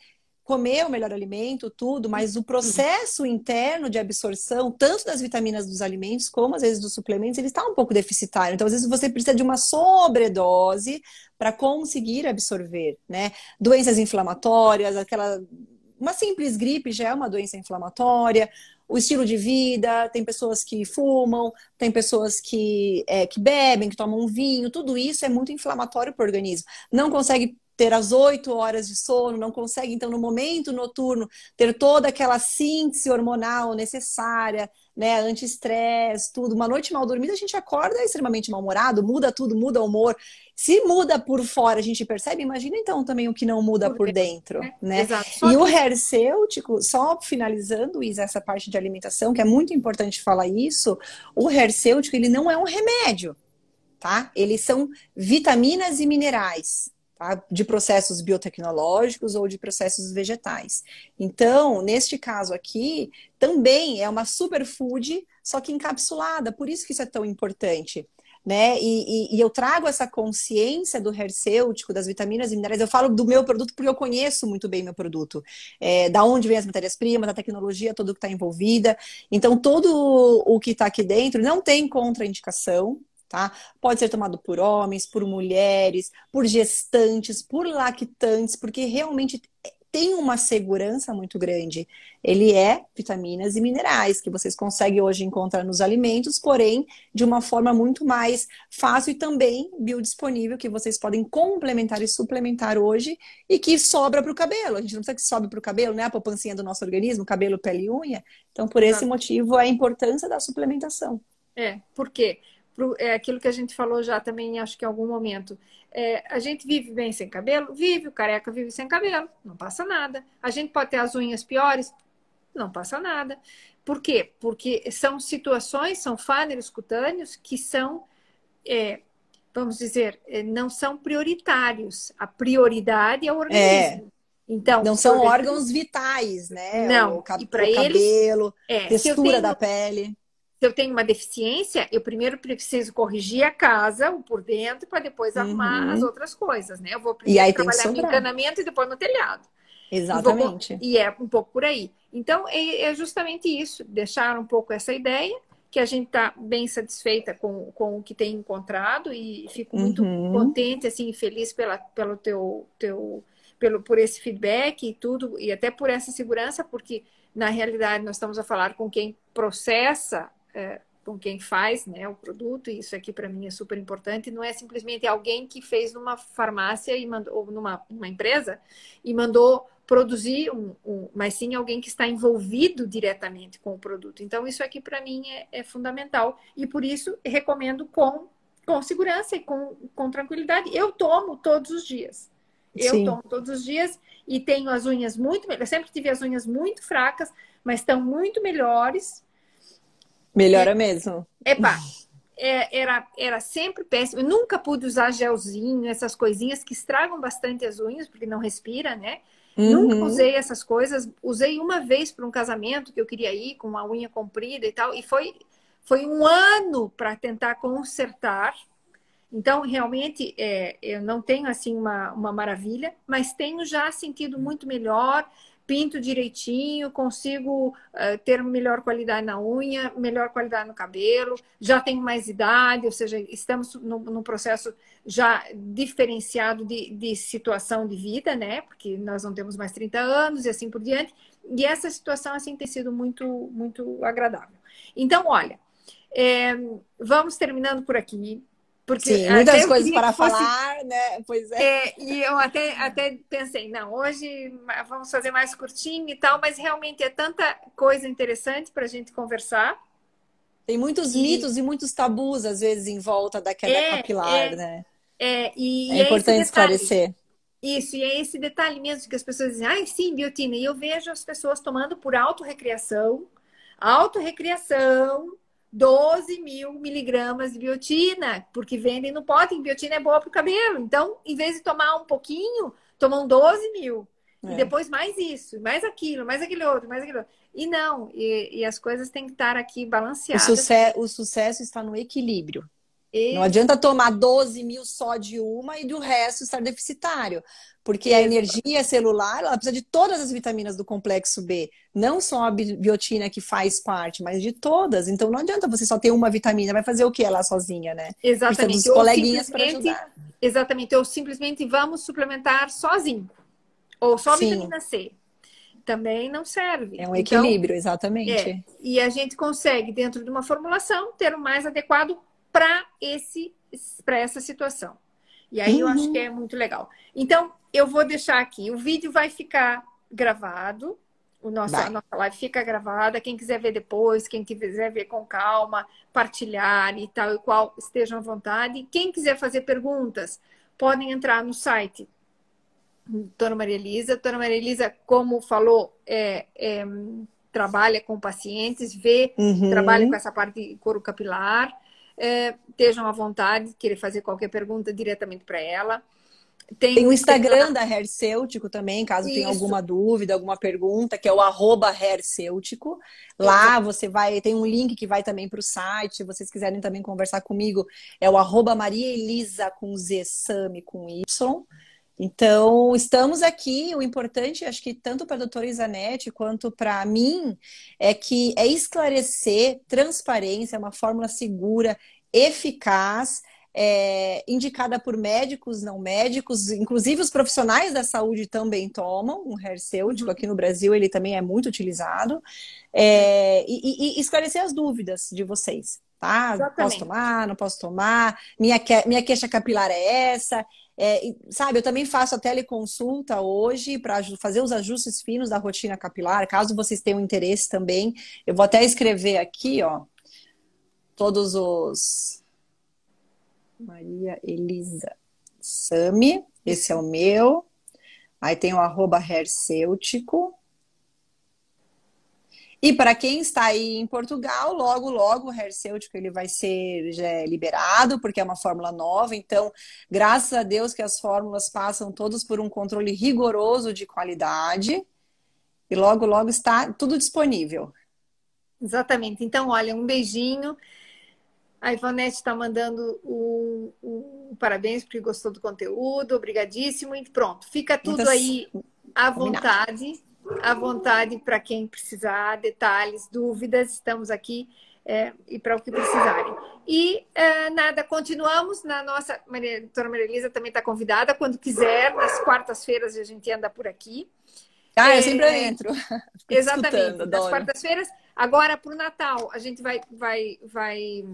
comer o melhor alimento, tudo, mas o processo interno de absorção, tanto das vitaminas dos alimentos, como às vezes dos suplementos, ele está um pouco deficitário. Então, às vezes, você precisa de uma sobredose para conseguir absorver, né? Doenças inflamatórias, aquela. Uma simples gripe já é uma doença inflamatória, o estilo de vida, tem pessoas que fumam, tem pessoas que, é, que bebem, que tomam vinho, tudo isso é muito inflamatório para o organismo. Não consegue ter as oito horas de sono, não consegue, então, no momento noturno, ter toda aquela síntese hormonal necessária, né, anti-estresse, tudo. Uma noite mal dormida, a gente acorda extremamente mal-humorado, muda tudo, muda o humor. Se muda por fora, a gente percebe, imagina então também o que não muda por, por dentro, é, né? Exato. E o hercêutico, só finalizando, Isa, essa parte de alimentação, que é muito importante falar isso, o hercêutico, ele não é um remédio, tá? Eles são vitaminas e minerais? De processos biotecnológicos ou de processos vegetais. Então, neste caso aqui, também é uma superfood, só que encapsulada, por isso que isso é tão importante. Né? E, e, e, eu trago essa consciência do hercêutico, das vitaminas e minerais. Eu falo do meu produto porque eu conheço muito bem meu produto, é, da onde vem as matérias-primas, da tecnologia, tudo que está envolvida. Então, todo o que está aqui dentro não tem contraindicação, Tá? Pode ser tomado por homens, por mulheres, por gestantes, por lactantes, porque realmente tem uma segurança muito grande. Ele é vitaminas e minerais que vocês conseguem hoje encontrar nos alimentos, porém de uma forma muito mais fácil e também biodisponível, que vocês podem complementar e suplementar hoje e que sobra para o cabelo. A gente não precisa que sobe para o cabelo, né? A poupancinha do nosso organismo, cabelo, pele e unha. Então, por esse motivo, a importância da suplementação. É, por quê? Pro, é aquilo que a gente falou já também, acho que em algum momento. É, a gente vive bem sem cabelo? Vive, o careca vive sem cabelo, não passa nada. A gente pode ter as unhas piores? Não passa nada. Por quê? Porque são situações, são fâneros cutâneos que são, é, vamos dizer, é, não são prioritários. A prioridade é o organismo. É. Então, não são órgãos vitais, né? Não, o, cab o cabelo, é, textura tenho, da pele se eu tenho uma deficiência, eu primeiro preciso corrigir a casa, o por dentro, para depois uhum. arrumar as outras coisas, né? Eu vou primeiro trabalhar no encanamento e depois no telhado. Exatamente. E, é um pouco por aí. Então, é, é justamente isso, deixar um pouco essa ideia que a gente está bem satisfeita com, com o que tem encontrado e fico muito uhum. contente assim feliz pela, pelo teu, teu pelo, por esse feedback e tudo e até por essa segurança porque na realidade nós estamos a falar com quem processa é, com quem faz né, o produto, e isso aqui para mim é super importante, não é simplesmente alguém que fez numa farmácia e mandou, ou numa, numa empresa e mandou produzir, um, um, mas sim alguém que está envolvido diretamente com o produto. Então, isso aqui para mim é, é, fundamental e por isso recomendo com, com segurança e com, com tranquilidade. Eu tomo todos os dias. Eu sim. tomo todos os dias e tenho as unhas muito melhores. Eu sempre tive as unhas muito fracas, mas estão muito melhores Melhora é, mesmo. Epa, é, era, era sempre péssimo. Eu nunca pude usar gelzinho, essas coisinhas que estragam bastante as unhas, porque não respira, né? Uhum. Nunca usei essas coisas. Usei uma vez para um casamento que eu queria ir com uma unha comprida e tal. E foi, foi um ano para tentar consertar. Então, realmente, é, eu não tenho assim uma, uma maravilha, mas tenho já sentido muito melhor pinto direitinho, consigo uh, ter melhor qualidade na unha, melhor qualidade no cabelo, já tenho mais idade, ou seja, estamos num processo já diferenciado de, de, situação de vida, né? Porque nós não temos mais 30 anos e assim por diante. E essa situação, assim, tem sido muito, muito agradável. Então, olha, é, vamos terminando por aqui. Porque Sim, muitas coisas para fosse... falar, né? Pois é. é. E eu até, até pensei, não, hoje vamos fazer mais curtinho e tal, mas realmente é tanta coisa interessante para a gente conversar. Tem muitos e... mitos e muitos tabus, às vezes, em volta da queda é, capilar, é, né? É, e, é, é importante esclarecer. Isso, e é esse detalhe mesmo que as pessoas dizem, ah, sim, biotina. E eu vejo as pessoas tomando por autorrecreação, autorrecreação, 12 mil miligramas de biotina, porque vendem no pote, e biotina é boa para o cabelo. Então, em vez de tomar um pouquinho, tomam 12 mil. É. E depois mais isso, mais aquilo, mais aquele outro, mais aquele outro. E não, e, e as coisas têm que estar aqui balanceadas. O, sucesso, o sucesso está no equilíbrio. Não adianta tomar 12 mil só de uma e do resto estar deficitário. Porque a energia celular, ela precisa de todas as vitaminas do complexo B. Não só a biotina que faz parte, mas de todas. Então não adianta você só ter uma vitamina. Vai fazer o que ela sozinha, né? Exatamente. Precisa dos coleguinhas para ajudar. Exatamente. Ou simplesmente vamos suplementar sozinho. Ou só Sim. vitamina C também não serve. É um então, equilíbrio, então, exatamente. É, e a gente consegue, dentro de uma formulação, ter o mais adequado para esse para essa situação. E aí uhum. eu acho que é muito legal. Então, eu vou deixar aqui. O vídeo vai ficar gravado. O nosso, a nossa live fica gravada. Quem quiser ver depois, quem quiser ver com calma, partilhar e tal e qual, estejam à vontade. Quem quiser fazer perguntas, podem entrar no site Dona Maria Elisa. Dona Maria Elisa, como falou, é, é, trabalha com pacientes, vê, uhum. trabalha com essa parte de couro capilar é, estejam à vontade de querer fazer qualquer pergunta diretamente para ela. Tem, tem o Instagram da Hercêutico também, caso Isso. tenha alguma dúvida, alguma pergunta, que é o arroba Hercêutico. Lá você vai, tem um link que vai também para o site, se vocês quiserem também conversar comigo, é o arroba Maria Elisa com Z, Sami com Y. Então, estamos aqui. O importante, acho que tanto para a doutora Isanete quanto para mim, é que é esclarecer transparência, é uma fórmula segura, eficaz, é, indicada por médicos, não médicos, inclusive os profissionais da saúde também tomam um hercêutico, uhum. aqui no Brasil ele também é muito utilizado, é, e, e, esclarecer as dúvidas de vocês, tá? Exatamente. Posso tomar, não posso tomar, minha, que, minha queixa capilar é essa, é, sabe, eu também faço a teleconsulta hoje para fazer os ajustes finos da rotina capilar, caso vocês tenham interesse também. Eu vou até escrever aqui, ó, todos os. Maria Elisa Sami, esse é o meu. Aí tem o arroba hercêutico. E para quem está aí em Portugal, logo, logo o Hercêutico ele vai ser já liberado, porque é uma fórmula nova. Então, graças a Deus que as fórmulas passam todos por um controle rigoroso de qualidade. E logo, logo está tudo disponível. Exatamente. Então, olha, um beijinho. A Ivonete está mandando o, o, o, parabéns porque gostou do conteúdo. Obrigadíssimo. E pronto, fica tudo Muitas... aí à vontade à vontade para quem precisar, detalhes, dúvidas, estamos aqui. é, e para o que precisarem. E é, nada, continuamos na nossa. Maria, a doutora Maria Elisa também está convidada, quando quiser, nas quartas-feiras a gente anda por aqui. Ah, eu é, sempre entro. Exatamente, nas quartas-feiras. Agora, para o Natal, a gente vai, vai, vai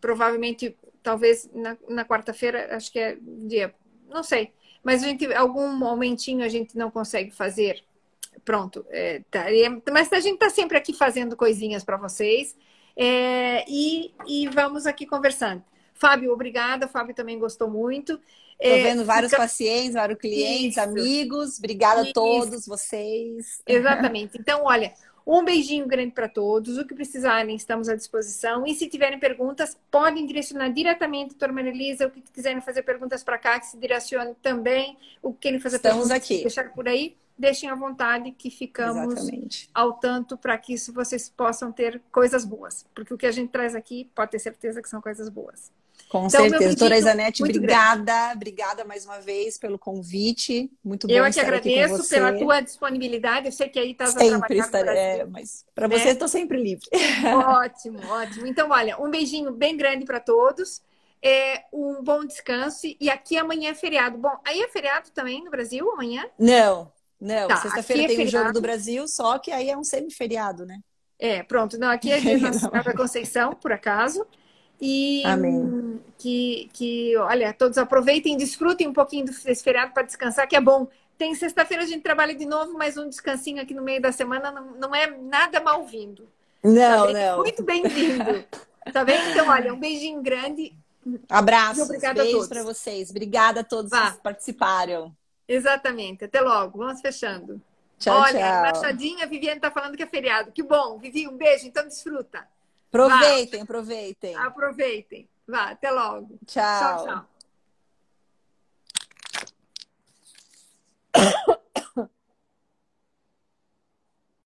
provavelmente, talvez na, na quarta-feira, acho que é dia, não sei, mas a gente, algum momentinho a gente não consegue fazer. Pronto, é, tá, mas a gente está sempre aqui fazendo coisinhas para vocês. É, e, e vamos aqui conversando. Fábio, obrigada. Fábio também gostou muito. Estou é, vendo vários fica... pacientes, vários clientes, Isso. amigos. Obrigada Isso. a todos vocês. Exatamente. Então, olha, um beijinho grande para todos. O que precisarem, estamos à disposição. E se tiverem perguntas, podem direcionar diretamente, doutora Maria Elisa, o que quiserem fazer perguntas para cá, que se direcione também. O que querem fazer estamos perguntas, aqui. deixar por aí deixem à vontade que ficamos Exatamente. ao tanto para que isso vocês possam ter coisas boas. Porque o que a gente traz aqui pode ter certeza que são coisas boas. Com então, certeza. Doutora Isanete, obrigada. Grande. Obrigada mais uma vez pelo convite. Muito bom Eu é que agradeço pela tua disponibilidade. Eu sei que aí estás sempre a trabalhar é, mas para você estou sempre livre. Ótimo, ótimo. Então, olha, um beijinho bem grande para todos. É, um bom descanso. E aqui amanhã é feriado. Bom, aí é feriado também no Brasil amanhã? Não, não, tá, sexta-feira é tem o jogo do Brasil, só que aí é um semiferiado, né? É, pronto. Não, aqui é dia da Conceição, por acaso. E Amém. Que, que, olha, todos aproveitem, desfrutem um pouquinho desse feriado para descansar, que é bom. Tem sexta-feira a gente trabalha de novo, mas um descansinho aqui no meio da semana não, não é nada mal-vindo. Não, tá não. Muito bem-vindo. Tá bem? Então, olha, um beijinho grande. Abraço. Obrigada Beijos para vocês. Obrigada a todos Vá. que participaram. Exatamente. Até logo. Vamos fechando. Tchau, Olha, tchau. Machadinha, a Viviane está falando que é feriado. Que bom. Vivi, um beijo. Então desfruta. Aproveitem, Vá. aproveitem. Aproveitem. Vá, até logo. Tchau, tchau. tchau.